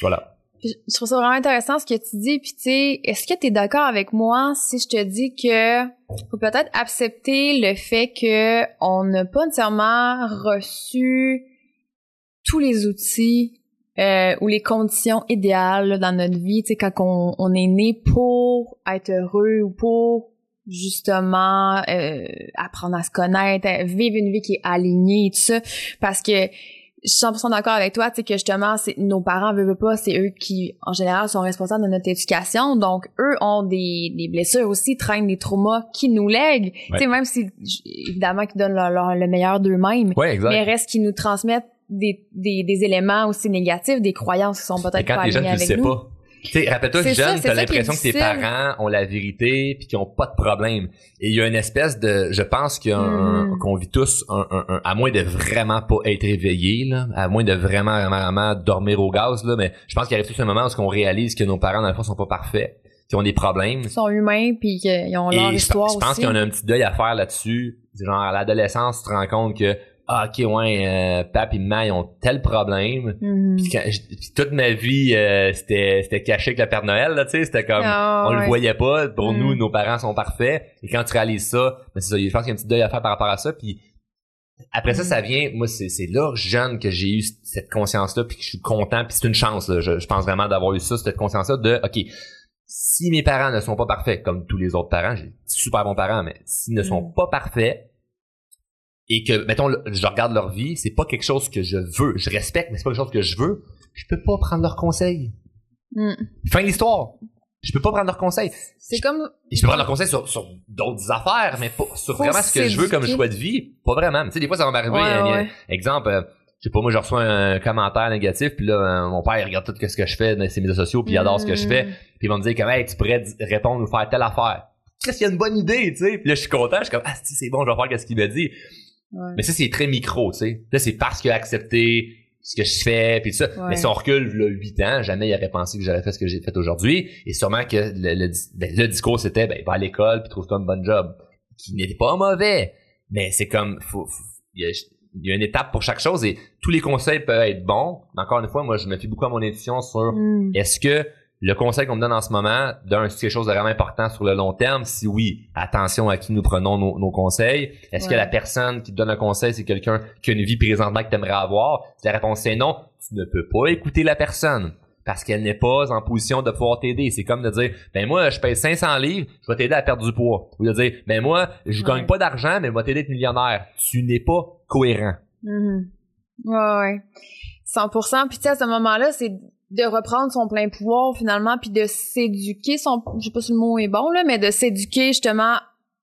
voilà. Je trouve ça vraiment intéressant ce que tu dis. Puis tu sais, est-ce que tu es d'accord avec moi si je te dis que faut peut-être accepter le fait que on n'a pas nécessairement reçu tous les outils euh, ou les conditions idéales dans notre vie, tu sais, quand on, on, est né pour être heureux ou pour justement euh, apprendre à se connaître, vivre une vie qui est alignée et tout ça, parce que je suis 100% d'accord avec toi, tu sais, que justement, c'est nos parents veulent pas, c'est eux qui, en général, sont responsables de notre éducation. Donc, eux ont des, des blessures aussi, traînent des traumas qui nous lèguent. Tu sais, même si, évidemment, qu'ils donnent leur, le meilleur d'eux-mêmes. mais reste qu'ils nous transmettent des, des, des, éléments aussi négatifs, des croyances qui sont peut-être pas alignées avec sais Pas. Tu rappelle-toi que jeune, t'as l'impression que tes parents ont la vérité puis qu'ils ont pas de problème. Et il y a une espèce de, je pense hmm. qu'on vit tous un, un, à moins de vraiment pas être éveillé, là, à moins de vraiment, vraiment, vraiment dormir au gaz, là, mais je pense qu'il arrive tout un moment où on réalise que nos parents, dans le fond, sont pas parfaits, qu'ils ont des problèmes. Ils sont humains puis qu'ils ont leur histoire je pense, qu'il y en a un petit deuil à faire là-dessus. Genre, à l'adolescence, tu te rends compte que ah, ok, ouais, euh, pap et maman, ils ont tel problème. Mm toute ma vie, euh, c'était c'était caché avec le Père Noël, là, tu sais, c'était comme, ah, on le voyait pas. Pour nous, mm. nos parents sont parfaits. Et quand tu réalises ça, ben, c'est ça, je pense qu'il y a un petit deuil à faire par rapport à ça. Puis Après ça, mm. ça vient, moi, c'est, c'est là, jeune, que j'ai eu cette conscience-là, puis que je suis content, puis c'est une chance, là, je, pense vraiment d'avoir eu ça, cette conscience-là de, OK, si mes parents ne sont pas parfaits, comme tous les autres parents, j'ai super bons parents, mais s'ils ne sont mm. pas parfaits, et que, mettons, je regarde leur vie, c'est pas quelque chose que je veux, je respecte, mais c'est pas quelque chose que je veux, je peux pas prendre leurs conseils. Mm. Fin de l'histoire je peux pas prendre leur conseil. C'est comme. Je peux prendre leur conseil sur, sur d'autres affaires, mais pas sur vraiment ce que je veux comme choix de vie. Pas vraiment. Tu sais, des fois, ça va m'arriver. Ouais, Exemple, euh, je sais pas, moi, je reçois un commentaire négatif, puis là, euh, mon père, il regarde tout ce que je fais dans ses médias sociaux, puis il adore ce que je fais, mm. puis il va me dire comme, hey, tu pourrais répondre ou faire telle affaire. Qu'est-ce qu'il y a une bonne idée, tu sais? Puis là, je suis content, je suis comme, ah, c'est bon, je vais faire ce qu'il m'a dit. Mais ça, c'est très micro, tu sais. Là, c'est parce qu'il a accepté ce que je fais puis tout ça. Mais si on recule là 8 ans jamais il aurait pensé que j'aurais fait ce que j'ai fait aujourd'hui. Et sûrement que le, le, ben, discours c'était ben va à l'école puis trouve-toi un bon job qui n'était pas mauvais. Mais c'est comme faut, il, y a, une étape pour chaque chose et tous les conseils peuvent être bons. Mais encore une fois moi je me fie beaucoup à mon intuition sur mm. est-ce que le conseil qu'on me donne en ce moment, d'un, c'est quelque chose de vraiment important sur le long terme. Si oui, attention à qui nous prenons nos, conseils. Est-ce que la personne qui te donne un conseil, c'est quelqu'un qui a une vie présentement que tu aimerais avoir? Si la réponse est non, tu ne peux pas écouter la personne parce qu'elle n'est pas en position de pouvoir t'aider. C'est comme de dire, ben moi, je paye 500 livres, je vais t'aider à perdre du poids. Ou de dire, ben moi, je gagne pas d'argent, mais je vais t'aider à être millionnaire. Tu n'es pas cohérent. Mm-hmm. Ouais, ouais. 100%. Puis tu sais, à ce moment-là, c'est de reprendre son plein pouvoir finalement puis de s'éduquer son je sais pas si le mot est bon là mais de s'éduquer justement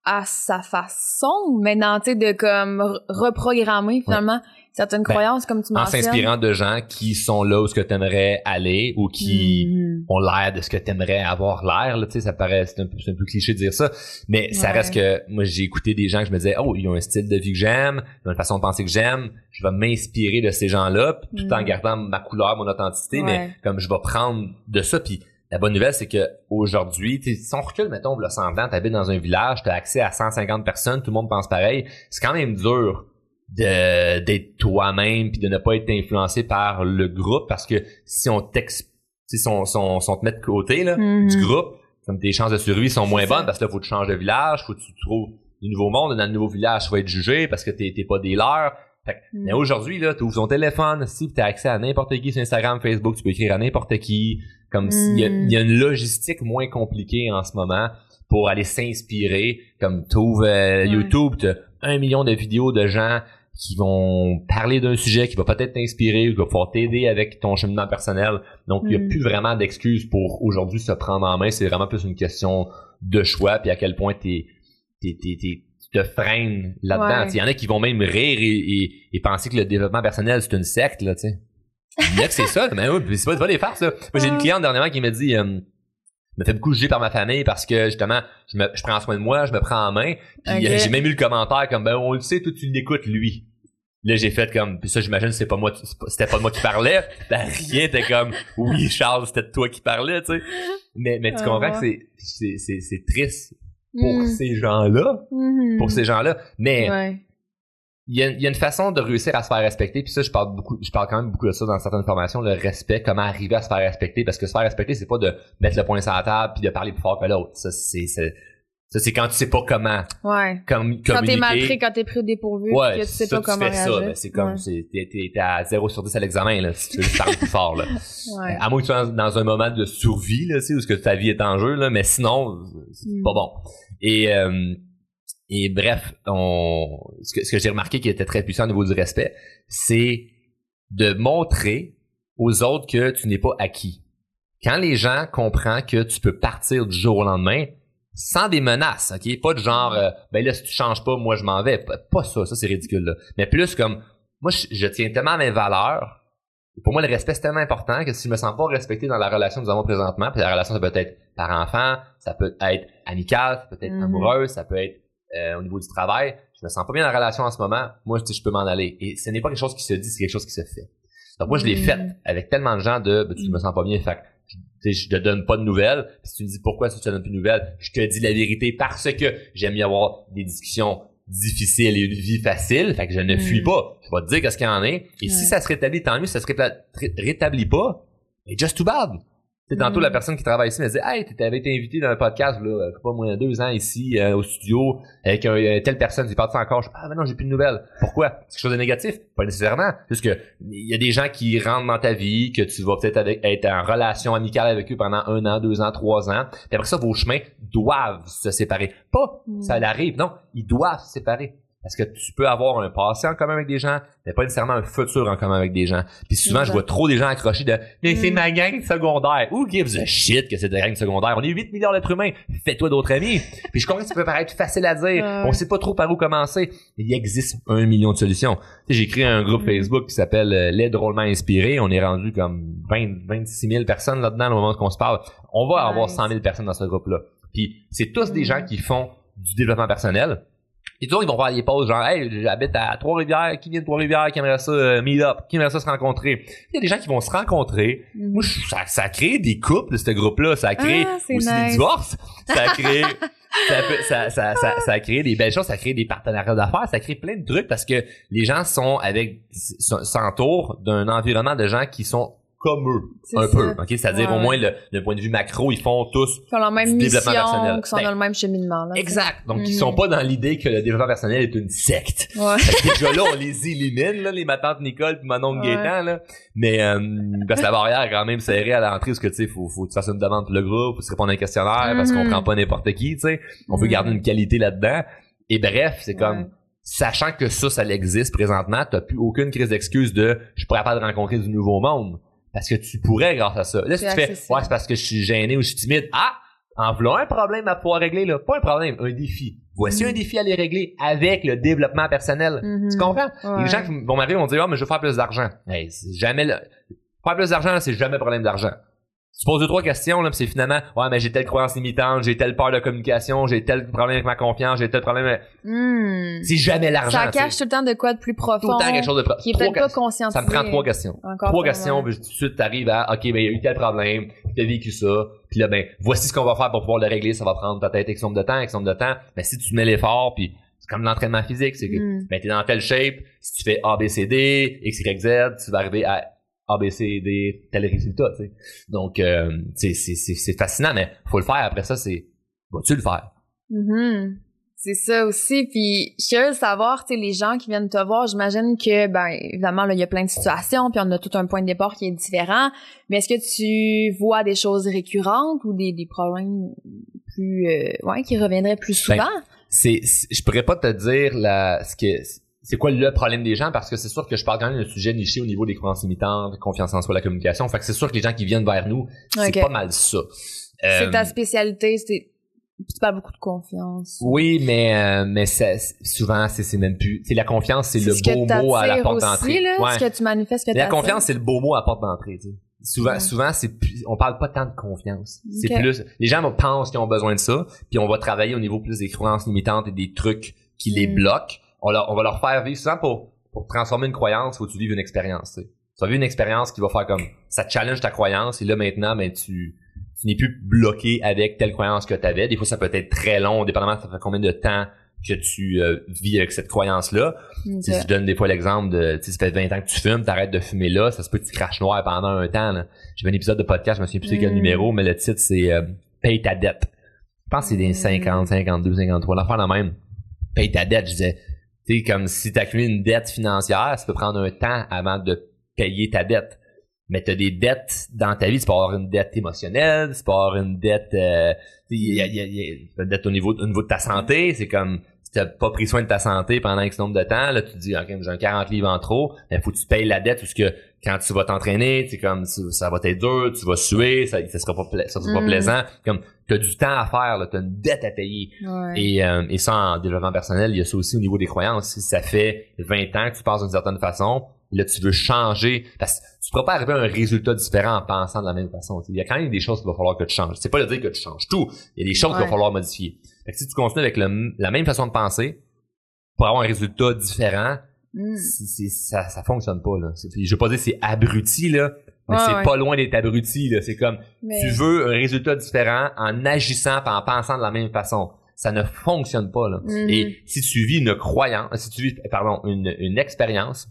à sa façon maintenant tu sais de comme reprogrammer finalement certaines ben, croyances comme tu mentionnes. En s'inspirant de gens qui sont là où ce que tu aimerais aller ou qui mm-hmm. ont l'air de ce que tu aimerais avoir l'air. Tu sais, ça paraît, c'est un, peu, un peu cliché de dire ça, mais ça reste que moi j'ai écouté des gens que je me disais, oh, ils ont un style de vie que j'aime, ils ont une façon de penser que j'aime, je vais m'inspirer de ces gens-là, tout en mm. gardant ma couleur, mon authenticité, mais comme je vais prendre de ça, puis la bonne nouvelle, c'est que aujourd'hui, si on recule, mettons, le 100 ans, t'habites dans un village, t'as accès à 150 personnes, tout le monde pense pareil, c'est quand même dur de d'être toi-même puis de ne pas être influencé par le groupe parce que si on si on, on, te met de côté là, mm-hmm. du groupe, comme tes chances de survie sont moins bonnes parce que là faut que tu changes de village, faut que tu trouves du nouveau monde, dans le nouveau village tu vas être jugé parce que t'es pas des leurs. Fait, mm. Mais aujourd'hui là, tu ouvres ton téléphone, si tu as accès à n'importe qui sur Instagram, Facebook, tu peux écrire à n'importe qui, comme s'il y, mm. y, a une logistique moins compliquée en ce moment pour aller s'inspirer, comme tu ouvres euh, YouTube, tu as un million de vidéos de gens qui vont parler d'un sujet qui va peut-être t'inspirer ou qui va pouvoir t'aider avec ton cheminement personnel. Donc, il n'y a mm. plus vraiment d'excuses pour aujourd'hui se prendre en main. C'est vraiment plus une question de choix puis à quel point tu te freines là-dedans. Il y en a qui vont même rire et, penser que le développement personnel, c'est une secte, là, tu sais. c'est ça, mais oui, c'est pas, pas des farces, Moi, j'ai une cliente dernièrement qui m'a dit, euh, me fait beaucoup juger par ma famille parce que justement je me je prends soin de moi je me prends en main puis j'ai même eu le commentaire comme ben on le sait toi tu l'écoutes lui Là, j'ai fait comme, puis ça, j'imagine, c'est pas moi, c'était pas moi qui parlais. Ben, rien, t'es comme, oui, Charles, c'était toi qui parlais, tu sais. Mais, mais tu ah, comprends que c'est, c'est, c'est, triste pour mm. ces gens-là. Mm-hmm. Pour ces gens-là. Mais, il y, a, y a une façon de réussir à se faire respecter. Puis ça, je parle beaucoup, je parle quand même beaucoup de ça dans certaines formations, le respect, comment arriver à se faire respecter. Parce que se faire respecter, c'est pas de mettre le poing sur la table puis de parler plus fort que l'autre. Ça, c'est, ça, c'est quand tu sais pas comment. Ouais. Comme, quand t'es mal pris, quand t'es pris au dépourvu, ouais, que tu sais pas tu comment fais réagir. ça, ben, c'est comme, ouais. t'es, t'es, à 0 sur 10 à l'examen, là, si tu veux parler plus fort, là. Ouais. À moins que tu sois dans un moment de survie, là, tu sais, où que ta vie est en jeu, là, mais sinon, c'est mm. pas bon. Et, euh, et bref, on, ce que, ce que j'ai remarqué qui était très puissant au niveau du respect, c'est de montrer aux autres que tu n'es pas acquis. Quand les gens comprennent que tu peux partir du jour au lendemain, sans des menaces, ok? Pas de genre, euh, ben là, si tu changes pas, moi, je m'en vais. Pas, ça, ça, c'est ridicule, là. Mais plus comme, moi, je, tiens tellement à mes valeurs. Pour moi, le respect, c'est tellement important que si je me sens pas respecté dans la relation que nous avons présentement, puis la relation, ça peut être par enfant, ça peut être amical, ça peut être mm-hmm. amoureuse, ça peut être euh, au niveau du travail. Je me sens pas bien dans la relation en ce moment. Moi, je, je peux m'en aller. Et ce n'est pas quelque chose qui se dit, c'est quelque chose qui se fait. Donc moi, je l'ai mm-hmm. fait avec tellement de gens de, ben, tu me sens pas bien, fait je te donne pas de nouvelles. si tu me dis pourquoi tu te donnes plus de nouvelles, je te dis la vérité parce que j'aime y avoir des discussions difficiles et une vie facile. Fait que je ne fuis mm. pas. Je vais te dire qu'est-ce qu'il y en est. Et si ça se rétablit, tant mieux. Si ça se rétablit pas, et just too bad. C'est tantôt la personne qui travaille ici me disait Hey, tu avais été invité dans un podcast là, pas moins de deux ans ici euh, au studio avec euh, telle personne, tu parles encore. Je ah mais non, j'ai plus de nouvelles. Pourquoi? C'est quelque chose de négatif? Pas nécessairement. Parce que il y a des gens qui rentrent dans ta vie, que tu vas peut-être être en relation amicale avec eux pendant un an, deux ans, trois ans. Puis après ça, vos chemins doivent se séparer. Pas ça mm. arrive, non, ils doivent se séparer. Parce que tu peux avoir un passé en commun avec des gens, mais pas nécessairement un futur en commun avec des gens? Puis souvent, je vois trop des gens accrochés de « Mais c'est mm. ma gang secondaire! » Who gives a shit que c'est ta gang secondaire? On est 8 milliards d'êtres humains! Fais-toi d'autres amis! Puis je comprends que ça peut paraître facile à dire. On sait pas trop par où commencer. Il existe un million de solutions. Tu sais, j'ai créé un groupe mm. Facebook qui s'appelle euh, Les drôlement inspirés. On est rendu comme 20, 26 000 personnes là-dedans au moment où on se parle. On va avoir 100 000 personnes dans ce groupe-là. Puis c'est tous des mm. gens qui font du développement personnel et toujours, ils vont faire des pauses genre, hey, j'habite à Trois-Rivières, qui vient de Trois-Rivières, qui aimerait ça euh, meet up, qui aimerait ça se rencontrer. Il y a des gens qui vont se rencontrer. Mm. Ça, ça a créé des couples, ce groupe-là. Ça a créé ah, aussi des divorces. Ça a créé, ça, ça, ça, ça, a créé des belles choses, ça a créé des partenariats d'affaires, ça a créé plein de trucs parce que les gens sont avec, s'entourent d'un environnement de gens qui sont comme eux, un peu. ok? C'est-à-dire, au moins, le, point de vue macro, ils font tous ils ont la même mission, personnel. Qui sont ben, dans le même cheminement. Là, exact. Donc, ils sont mhm. pas dans l'idée que le développement personnel est une secte. Ouais. déjà là, on les élimine, là, les ma tante Nicole puis mon oncle Gaétan, là. Mais, euh, parce que la barrière est quand même serrée à l'entrée, parce que, tu sais, faut, faut que tu fasses une demande pour le groupe, faut se répondre à un questionnaire, parce qu'on mhm. prend pas n'importe qui, tu sais. On veut mhm. garder une qualité là-dedans. Et bref, c'est comme, sachant que ça, ça existe présentement, t'as plus aucune crise d'excuse de, je pourrais pas rencontrer du nouveau monde parce que tu pourrais grâce à ça. Là, si tu fais, ouais, c'est parce que je suis gêné ou je suis timide. Ah! En voulant un problème à pouvoir régler, là. Pas un problème, un défi. Voici un mm. défi à les régler avec le développement personnel. Mm-hmm. Tu comprends? Les gens qui vont m'arriver vont dire, oh, mais je veux faire plus d'argent. Hey, c'est jamais le... Faire plus d'argent, c'est jamais un problème d'argent tu poses deux trois questions là c'est finalement ouais mais j'ai telle croyance limitante j'ai telle peur de communication j'ai tel problème avec ma confiance j'ai tel problème hmm. c'est jamais l'argent ça cache tout le temps de quoi de plus profond tout le temps quelque chose de qui est peut-être pas conscientisé ça me prend trois questions. Trois questions puis tout de suite t'arrives à ok ben il y a eu tel problème t'as vécu ça puis là ben voici ce qu'on va faire pour pouvoir le régler ça va prendre peut-être X nombre de temps X nombre de temps. Mais si tu mets l'effort puis c'est comme l'entraînement physique c'est que hmm. ben t'es dans telle shape si tu fais A B C D X Y Z tu vas arriver à a, B, C, D, tel résultat, tu sais. Donc, euh, c'est fascinant, mais faut le faire. Après ça, c'est, vas-tu le faire? Mm-hmm. C'est ça aussi. Puis, je veux savoir, tu sais, les gens qui viennent te voir, j'imagine que, ben, évidemment, là, il y a plein de situations, puis on a tout un point de départ qui est différent. Mais est-ce que tu vois des choses récurrentes ou des, des problèmes plus, euh, ouais, qui reviendraient plus ben, souvent? c'est, je pourrais pas te dire la, ce que, c'est quoi le problème des gens? Parce que c'est sûr que je parle quand même d'un sujet niché au niveau des croyances limitantes, confiance en soi, la communication. Fait que c'est sûr que les gens qui viennent vers nous, c'est pas mal ça. c'est ta euh, spécialité, c'est parles beaucoup de confiance. Oui, mais euh, mais souvent c'est même plus c'est la confiance, c'est le beau mot à la porte d'entrée. Ouais. Ce que tu manifestes que La confiance, c'est le beau mot à la porte d'entrée, Souvent, souvent, c'est on parle pas tant de confiance. C'est plus, les gens pensent qu'ils ont besoin de ça, puis on va travailler au niveau plus des croyances limitantes et des trucs qui les mm. bloquent on, on va leur faire vivre souvent pour, pour transformer une croyance, faut que tu vives une expérience. Tu vas vivre une expérience qui va faire comme ça challenge ta croyance et là maintenant ben tu tu n'es plus bloqué avec telle croyance que tu avais. Des fois ça peut être très long, dépendamment ça fait combien de temps que tu euh, vis avec cette croyance-là. Si je donne des fois l'exemple de, tu sais, ça fait 20 ans que tu fumes, t'arrêtes de fumer là, ça se peut que tu craches noir pendant un temps. J'ai vu un épisode de podcast, je me souviens plus quel mm. numéro, mais le titre c'est euh, Paye ta dette. Je pense que c'est des 50, 52, 53, l'affaire la même. Paye ta dette, je disais, c'est comme si tu accumules une dette financière, ça peut prendre un temps avant de payer ta dette. Mais tu as des dettes dans ta vie, tu peux avoir une dette émotionnelle, tu peux avoir une dette euh, il y a, une dette au niveau, au niveau de ta santé, c'est comme si t'as pas pris soin de ta santé pendant X nombre de temps, là tu te dis OK, j'ai un 40 livres en trop, il faut que tu payes la dette parce que quand tu vas t'entraîner, c'est comme ça va être dur, tu vas suer, ça, ça sera pas ça sera pas mm. plaisant, comme tu as du temps à faire, tu as une dette à payer. Et, euh, et ça, en développement personnel, il y a ça aussi au niveau des croyances. Si ça fait 20 ans que tu penses d'une certaine façon, là, tu veux changer. Parce que tu pourras pas arriver à un résultat différent en pensant de la même façon. Il y a quand même des choses qu'il va falloir que tu changes. C'est pas de dire que tu changes tout. Il y a des choses qu'il va falloir modifier. Fait que si tu continues avec le, la même façon de penser, pour avoir un résultat différent, mm. ça, ça fonctionne pas. Là. Je veux pas dire c'est abruti, là, mais c'est pas loin d'être abruti, là. C'est comme, tu veux un résultat différent en agissant en pensant de la même façon. Ça ne fonctionne pas, là. Mm-hmm. Et si tu vis une croyance, si tu vis, pardon, une, une expérience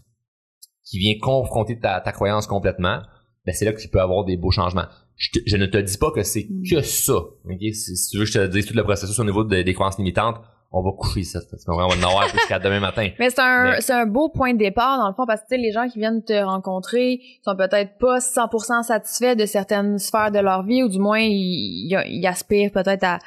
qui vient confronter ta, ta croyance complètement, ben c'est là que tu peux avoir des beaux changements. je, ne te dis pas que c'est mm. que ça. Okay? Si, tu veux que je te dise tout le processus au niveau des croyances limitantes, on va coucher ça. On va en avoir jusqu'à demain matin. Mais c'est un, c'est un beau point de départ, dans le fond, parce que les gens qui viennent te rencontrer sont peut-être pas 100% satisfaits de certaines sphères de leur vie, ou du moins, ils, ils aspirent peut-être à,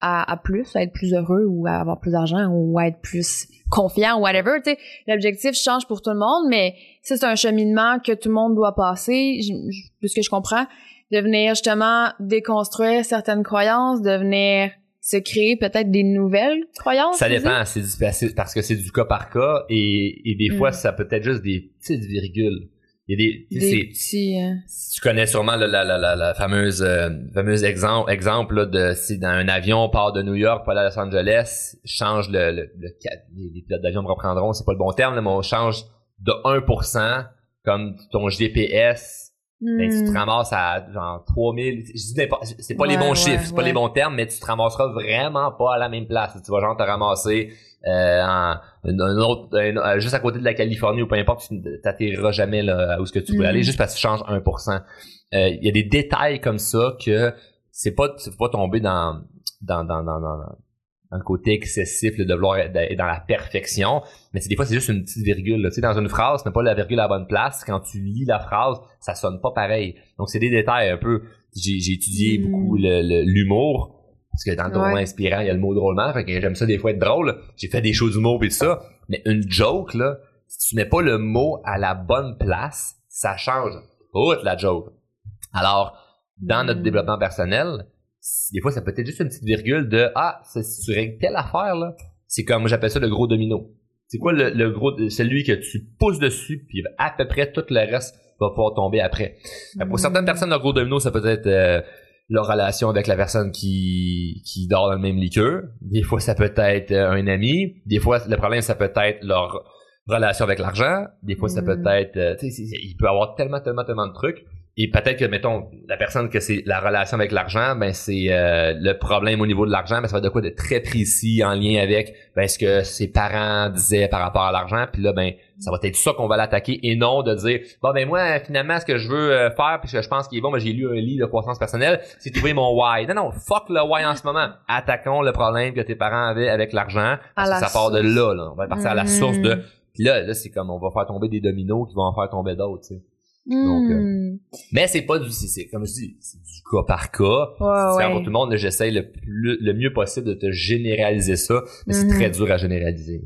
à, à, plus, à être plus heureux, ou à avoir plus d'argent, ou à être plus confiant, ou whatever. Tu sais, l'objectif change pour tout le monde, mais c'est un cheminement que tout le monde doit passer, ce que je comprends, de venir justement déconstruire certaines croyances, de venir se créer peut-être des nouvelles croyances. Ça dépend, c'est parce que c'est du cas par cas et, et des fois mm. ça peut être juste des petites virgules. Il y a des, des petits, euh, Tu connais sûrement la, la, la, la fameuse euh, fameuse exemple exemple de si dans un avion part de New York pour aller à Los Angeles, change le, le, le les, pilotes d'avion me reprendront, c'est pas le bon terme, mais on change de 1% comme ton GPS ben, tu te hmm. ramasses à genre 3000 je dis c'est pas les bons chiffres c'est pas les bons termes mais tu te ramasseras vraiment pas à la même place tu vas genre te ramasser euh, en, un autre euh, juste à côté de la Californie ou peu importe tu t'atterriras jamais là où ce que tu veux aller hmm. juste parce que tu changes 1% euh, il y a des détails comme ça que c'est pas c'est pas tomber dans dans dans dans, dans le côté excessif de vouloir être dans la perfection. Mais des fois, c'est juste une petite virgule. Tu sais, dans une phrase, mais pas la virgule à la bonne place. Quand tu lis la phrase, ça sonne pas pareil. Donc, c'est des détails un peu. J'ai, étudié hmm. beaucoup l'humour. Parce que dans le ouais. inspirant, il y a le mot drôlement. Fait que j'aime ça des fois être drôle. J'ai fait des choses d'humour et tout ça. Mais une joke, là, si tu mets pas le mot à la bonne place, ça change toute la joke. Alors, dans notre hmm. développement personnel, des fois, ça peut être juste une petite virgule de Ah, si tu règles telle affaire, là, c'est comme j'appelle ça le gros domino. C'est quoi le, le gros celui que tu pousses dessus, puis à peu près tout le reste va pouvoir tomber après. Pour certaines personnes, le gros domino, ça peut être euh, leur relation avec la personne qui, qui dort dans le même liqueur. Des fois, ça peut être euh, un ami. Des fois, le problème, ça peut être leur relation avec l'argent. Des fois, ça peut mm. être... Euh, il peut y avoir tellement, tellement, tellement de trucs. Et peut-être que, mettons, la personne que c'est la relation avec l'argent, ben c'est euh, le problème au niveau de l'argent, mais ça va être de quoi de très précis en lien avec ben, ce que ses parents disaient par rapport à l'argent. Puis là, ben, ça va être ça qu'on va l'attaquer et non de dire Bon ben moi, finalement, ce que je veux euh, faire, puisque je pense qu'il est bon, ben, j'ai lu un livre de croissance personnelle, c'est trouver mon why. Non, non, fuck le why en ce moment. Attaquons le problème que tes parents avaient avec l'argent. Parce que ça part de là, là. On va partir à la source de. Mm. Puis là, là, c'est comme on va faire tomber des dominos qui vont en faire tomber d'autres, tu sais. Donc, euh, hmm. mais c'est pas du, c'est comme je dis, c'est du cas par cas. c'est pour tout le monde. J'essaye le plus, le mieux possible de te généraliser ça, mais c'est très hmm. dur à généraliser.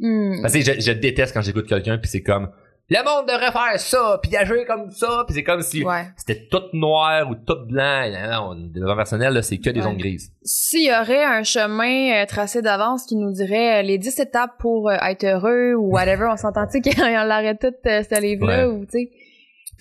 Mm. Parce que je, je déteste quand j'écoute quelqu'un puis c'est comme le monde devrait faire ça, puis agir comme ça, puis c'est comme si c'était tout noir ou tout blanc. Non, non développement personnel, c'est que des ouais. ondes grises. S'il y aurait un chemin euh, tracé d'avance qui nous dirait euh, les 10 étapes pour être heureux ou whatever, on s'entend-tu qu'on l'arrête tout ce livre-là ou tu sais?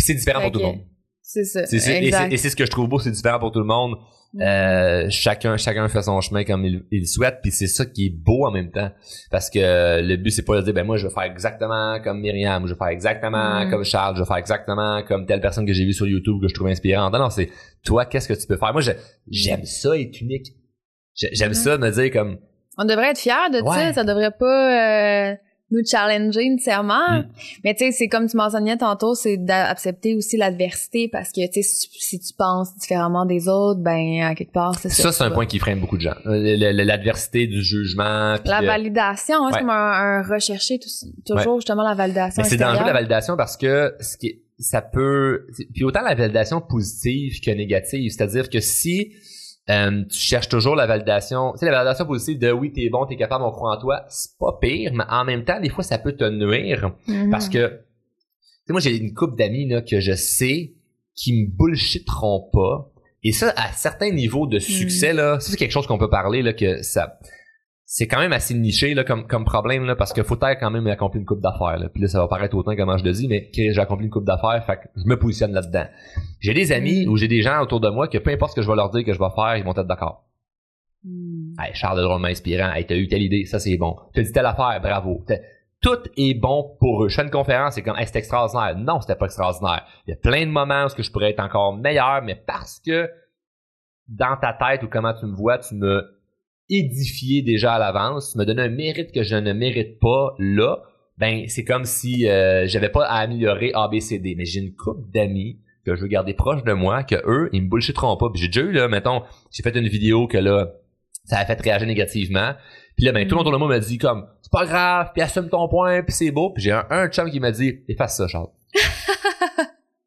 C'est différent pour tout le monde. C'est ça. et c'est ce que je trouve beau, c'est différent pour tout le monde. Mm. Euh, chacun chacun fait son chemin comme il, il souhaite puis c'est ça qui est beau en même temps parce que le but c'est pas de dire ben moi je vais faire exactement comme Myriam je vais faire exactement mm. comme Charles je vais faire exactement comme telle personne que j'ai vue sur YouTube que je trouve inspirante non non c'est toi qu'est-ce que tu peux faire? Moi j'aime ça être unique j'aime mm. ça de me dire comme on devrait être fier de ça ça devrait pas euh nous challenger nécessairement. Mm. Mais tu sais, c'est comme tu mentionnais tantôt, c'est d'accepter aussi l'adversité parce que tu sais, si, tu penses différemment des autres, ben à quelque part, c'est ça. Ça, c'est un point qui freine beaucoup de gens. Euh, l'adversité du jugement. La validation, hein, c'est comme un, rechercher toujours justement la validation. Mais c'est dangereux la validation parce que ce qui ça peut puis autant la validation positive que négative, c'est-à-dire que si euh, tu cherches toujours la validation. Tu sais, la validation positive de oui, t'es bon, t'es capable, on croit en toi, c'est pas pire, mais en même temps, des fois, ça peut te nuire. Mm-hmm. Parce que, tu sais, moi, j'ai une couple d'amis, là, que je sais qui me bullshitteront pas. Et ça, à certains niveaux de succès, mm. là, ça, c'est quelque chose qu'on peut parler, là, que ça, c'est quand même assez niché là, comme, comme problème là, parce que faut quand même accomplir une coupe d'affaires. Puis là, ça va paraître autant comment je le dis, mais j'ai accompli une coupe d'affaires, fait que je me positionne là-dedans. J'ai des amis mm. ou j'ai des gens autour de moi que peu importe ce que je vais leur dire que je vais faire, ils vont être d'accord. Mm. Hey, Charles de drôlement inspirant, hey, t'as eu telle idée, ça c'est bon. T'as dit telle affaire, bravo. Tout est bon pour eux. Je fais une conférence, c'est comme hey, c'est extraordinaire. Non, c'était pas extraordinaire. Il y a plein de moments où je pourrais être encore meilleur, mais parce que dans ta tête ou comment tu me vois, tu me édifié déjà à l'avance, me donner un mérite que je ne mérite pas là, ben c'est comme si euh, j'avais pas à améliorer ABCD. Mais j'ai une couple d'amis que je veux garder proche de moi, que eux, ils me bullshitteront pas. Puis j'ai déjà eu, là, mettons, j'ai fait une vidéo que là, ça a fait réagir négativement. Puis là, ben, tout le monde autour de moi m'a dit comme, c'est pas grave, puis assume ton point, puis c'est beau. Puis j'ai un, un chum qui m'a dit, efface ça, Charles. tu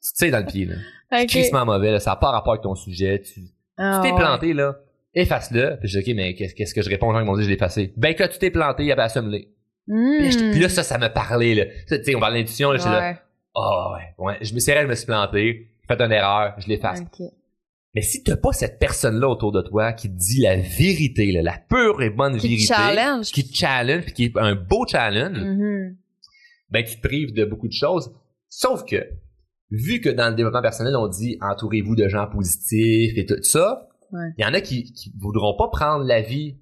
sais dans le pied, là. Okay. C'est mauvais, là, ça n'a pas rapport avec ton sujet. Tu ah, t'es planté, là. Efface-le. Puis j'ai dit, OK, mais qu'est-ce que je réponds aux gens qui m'ont dit, je l'ai effacé. Ben, que tu t'es planté, il y avait assume-le. Puis, là, ça, ça me parlait, là. Tu sais, on parle d'intuition, là, j'étais là. Oh, ouais, ouais. Je me serrais, je me suis planté. Fait une erreur, je l'efface. Mais si t'as pas cette personne-là autour de toi qui te dit la vérité, là, la pure et bonne qui vérité, challenge. qui te challenge, puis qui est un beau challenge, mm-hmm. ben tu te prives de beaucoup de choses. Sauf que, vu que dans le développement personnel, on dit entourez-vous de gens positifs et tout ça, il y en a qui, qui voudront pas prendre la vie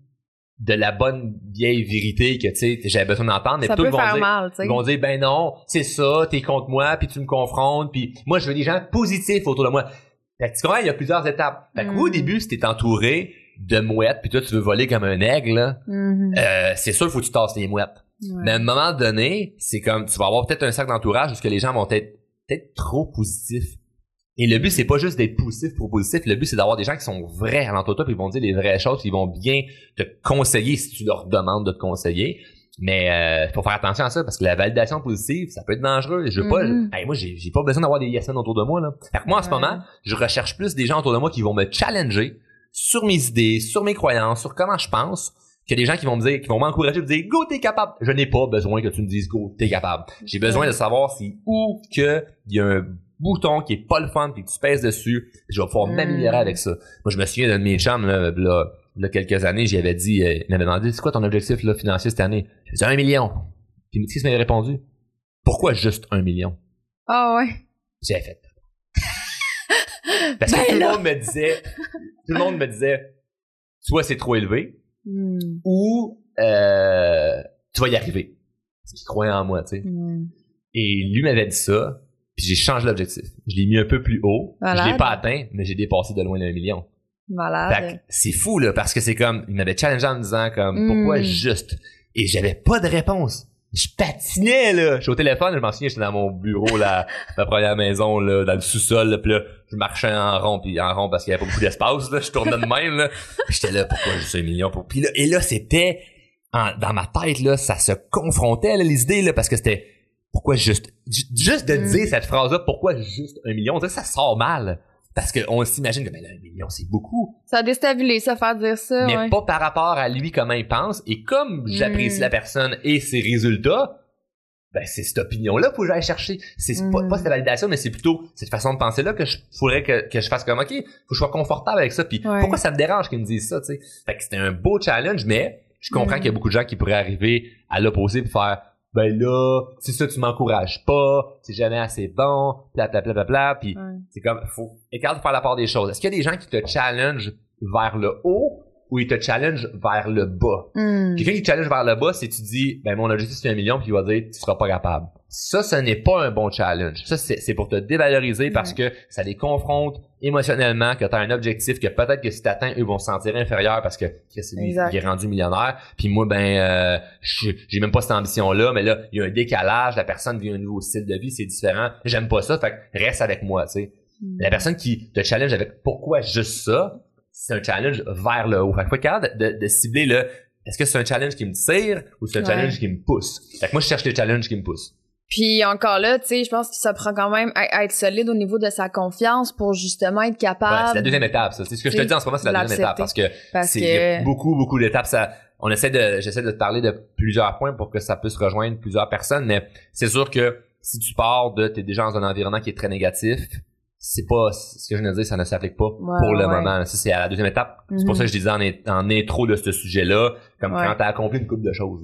de la bonne vieille vérité que tu sais j'avais besoin d'entendre mais peut vont dire, mal, ils vont dire ben non c'est ça t'es contre moi puis tu me confrontes puis moi je veux des gens positifs autour de moi. Fait que tu comprends il y a plusieurs étapes. Fait que au mm. début si t'es entouré de mouettes puis toi tu veux voler comme un aigle mm-hmm. euh, c'est sûr faut que tu tasses les mouettes. Mais à un moment donné c'est comme tu vas avoir peut-être un sac d'entourage parce que les gens vont être peut-être trop positifs et le but, c'est pas juste d'être positif pour positif. Le but, c'est d'avoir des gens qui sont vrais à l'entour de toi, puis ils vont dire les vraies choses, puis ils vont bien te conseiller si tu leur demandes de te conseiller. Mais euh, faut faire attention à ça parce que la validation positive, ça peut être dangereux. Je veux pas, mm-hmm. moi, j'ai, pas besoin d'avoir des yes autour de moi là. Fait que moi, en ce moment, je recherche plus des gens autour de moi qui vont me challenger sur mes idées, sur mes croyances, sur comment je pense, que des gens qui vont me dire, qui vont m'encourager, me dire go t'es capable. Je n'ai pas besoin que tu me dises go t'es capable. J'ai besoin de savoir si où que il y a un bouton qui est pas le fun puis tu pèses dessus, je vais pouvoir m'améliorer avec ça. Moi, je me souviens d'un de mes chums, là, là, là, quelques années, j'y avais dit, euh, il m'avait demandé, c'est quoi ton objectif là, financier cette année? J'ai dit un million. Puis qu'est-ce qu'il m'avait répondu? Pourquoi juste un million? Ah ouais. J'ai fait. Parce que ben tout le monde me disait, tout le monde me disait, soit c'est trop élevé, hmm. ou euh, tu vas y arriver. Parce qu'il croyait en moi, tu sais. Hmm. Et lui m'avait dit ça, puis j'ai changé l'objectif. Je l'ai mis un peu plus haut. Je l'ai pas atteint, mais j'ai dépassé de loin d'un million. Malade. c'est fou, là, parce que c'est comme, il m'avait challengé en me disant comme, pourquoi hmm. juste? Et j'avais pas de réponse. Je patinais, là. Je suis au téléphone, je m'en souviens, j'étais dans mon bureau, là, ma première maison, là, dans le sous-sol, puis là, je marchais en rond, puis en rond parce qu'il y avait pas beaucoup d'espace, là. Je tournais de même, là. J'étais là, pourquoi juste un million? Pour... Puis là, et là, c'était, dans ma tête, là, ça se confrontait, là, les idées, là, parce que c'était, pourquoi juste juste de mm. dire cette phrase là pourquoi juste un million ça sort mal. Parce qu'on s'imagine que ben, un million c'est beaucoup. Ça déstabilise ça faire dire ça mais pas par rapport à lui comment il pense. Et comme j'apprécie mm. la personne et ses résultats ben c'est cette opinion là faut que j'aille chercher. C'est pas, pas, cette validation mais c'est plutôt cette façon de penser là que je faudrait que, que je fasse comme ok faut que je sois confortable avec ça. Puis pourquoi ça me dérange qu'ils me disent ça tu sais? Fait que c'était un beau challenge mais je comprends mm. qu'il y a beaucoup de gens qui pourraient arriver à l'opposé pour faire ben là, c'est ça, tu m'encourages pas, c'est jamais assez bon, bla bla bla bla bla, puis c'est comme, faut, écarte de faire la part des choses. Est-ce qu'il y a des gens qui te challenge vers le haut? Ou ils te challenge vers le bas? Hmm. Quelqu'un qui te challenge vers le bas, c'est tu dis, ben mon objectif c'est un million, puis il va dire, tu seras pas capable. Ça, ce n'est pas un bon challenge. Ça, c'est pour te dévaloriser parce que ça les confronte émotionnellement, que tu as un objectif que peut-être que si tu atteins, eux vont se sentir inférieurs parce que, c'est lui qui est rendu millionnaire. Puis moi, ben, euh, j'ai même pas cette ambition-là, mais là, il y a un décalage, la personne vit un nouveau style de vie, c'est différent. J'aime pas ça, fait que reste avec moi, tu sais. Mm. La personne qui te challenge avec pourquoi juste ça, c'est un challenge vers le haut. Fait que faut être capable de, de, cibler le est-ce que c'est un challenge qui me tire ou c'est un challenge qui me pousse? Fait que moi, je cherche les challenges qui me poussent. Puis encore là, tu sais, je pense que ça prend quand même à, être solide au niveau de sa confiance pour justement être capable. Ouais, c'est la deuxième étape, ça. C'est ce que je te dis en ce moment, c'est la deuxième étape parce que c'est beaucoup, beaucoup d'étapes. Ça, on essaie de, j'essaie de te parler de plusieurs points pour que ça puisse rejoindre plusieurs personnes, mais c'est sûr que si tu pars de, t'es déjà dans un environnement qui est très négatif, c'est pas ce que je viens de dire, ça ne s'applique pas pour le moment. Ça, c'est à la deuxième étape. C'est pour ça que je disais en, en intro de ce sujet-là, comme quand t'as accompli une coupe de choses.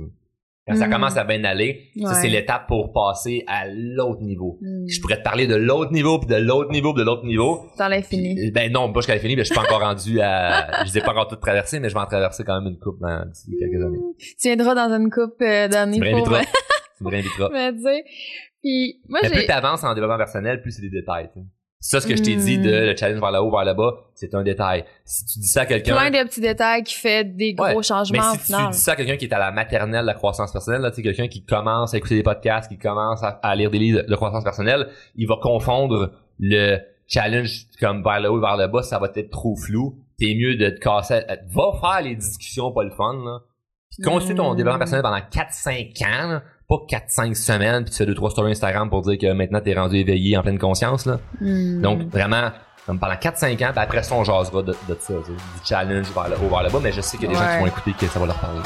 Quand ça mm. commence à bien aller, ça c'est l'étape pour passer à l'autre niveau. Mm. Je pourrais te parler de l'autre niveau, puis de l'autre niveau, puis de l'autre niveau. Dans l'infini. Ben non, pas jusqu'à l'infini, mais je suis pas encore rendu à... Je les ai pas encore toutes traversées, mais je vais en traverser quand même une coupe dans d'ici quelques années. Tu viendras dans une coupe euh, d'années pour... tu me réinviteras. Mais tu sais, puis moi plus t'avances en développement personnel, plus c'est des détails. Ça, ce que je t'ai dit de hmm. le challenge vers le haut, vers le bas, c'est un détail. Si tu dis ça à quelqu'un... Plein de petits détails qui fait des gros changements mais si tu dis ça à quelqu'un qui est à la maternelle de la croissance personnelle, là, tu sais, quelqu'un qui commence à écouter des podcasts, qui commence à, lire des livres de croissance personnelle, il va confondre le challenge comme vers le haut, vers le bas, ça va être trop flou. T'es mieux de te casser. Va faire les discussions pas le fun, là. Puis construis ton développement personnel pendant 4-5 ans, pas 4-5 semaines, puis tu fais 2-3 stories Instagram pour dire que maintenant t'es rendu éveillé en pleine conscience, là. Hmm. Donc, vraiment, comme pendant 4-5 ans, puis après ça, on jasera de, de ça, du challenge vers le haut, vers le bas, mais je sais qu'il y a des gens qui vont écouter que ça va leur parler.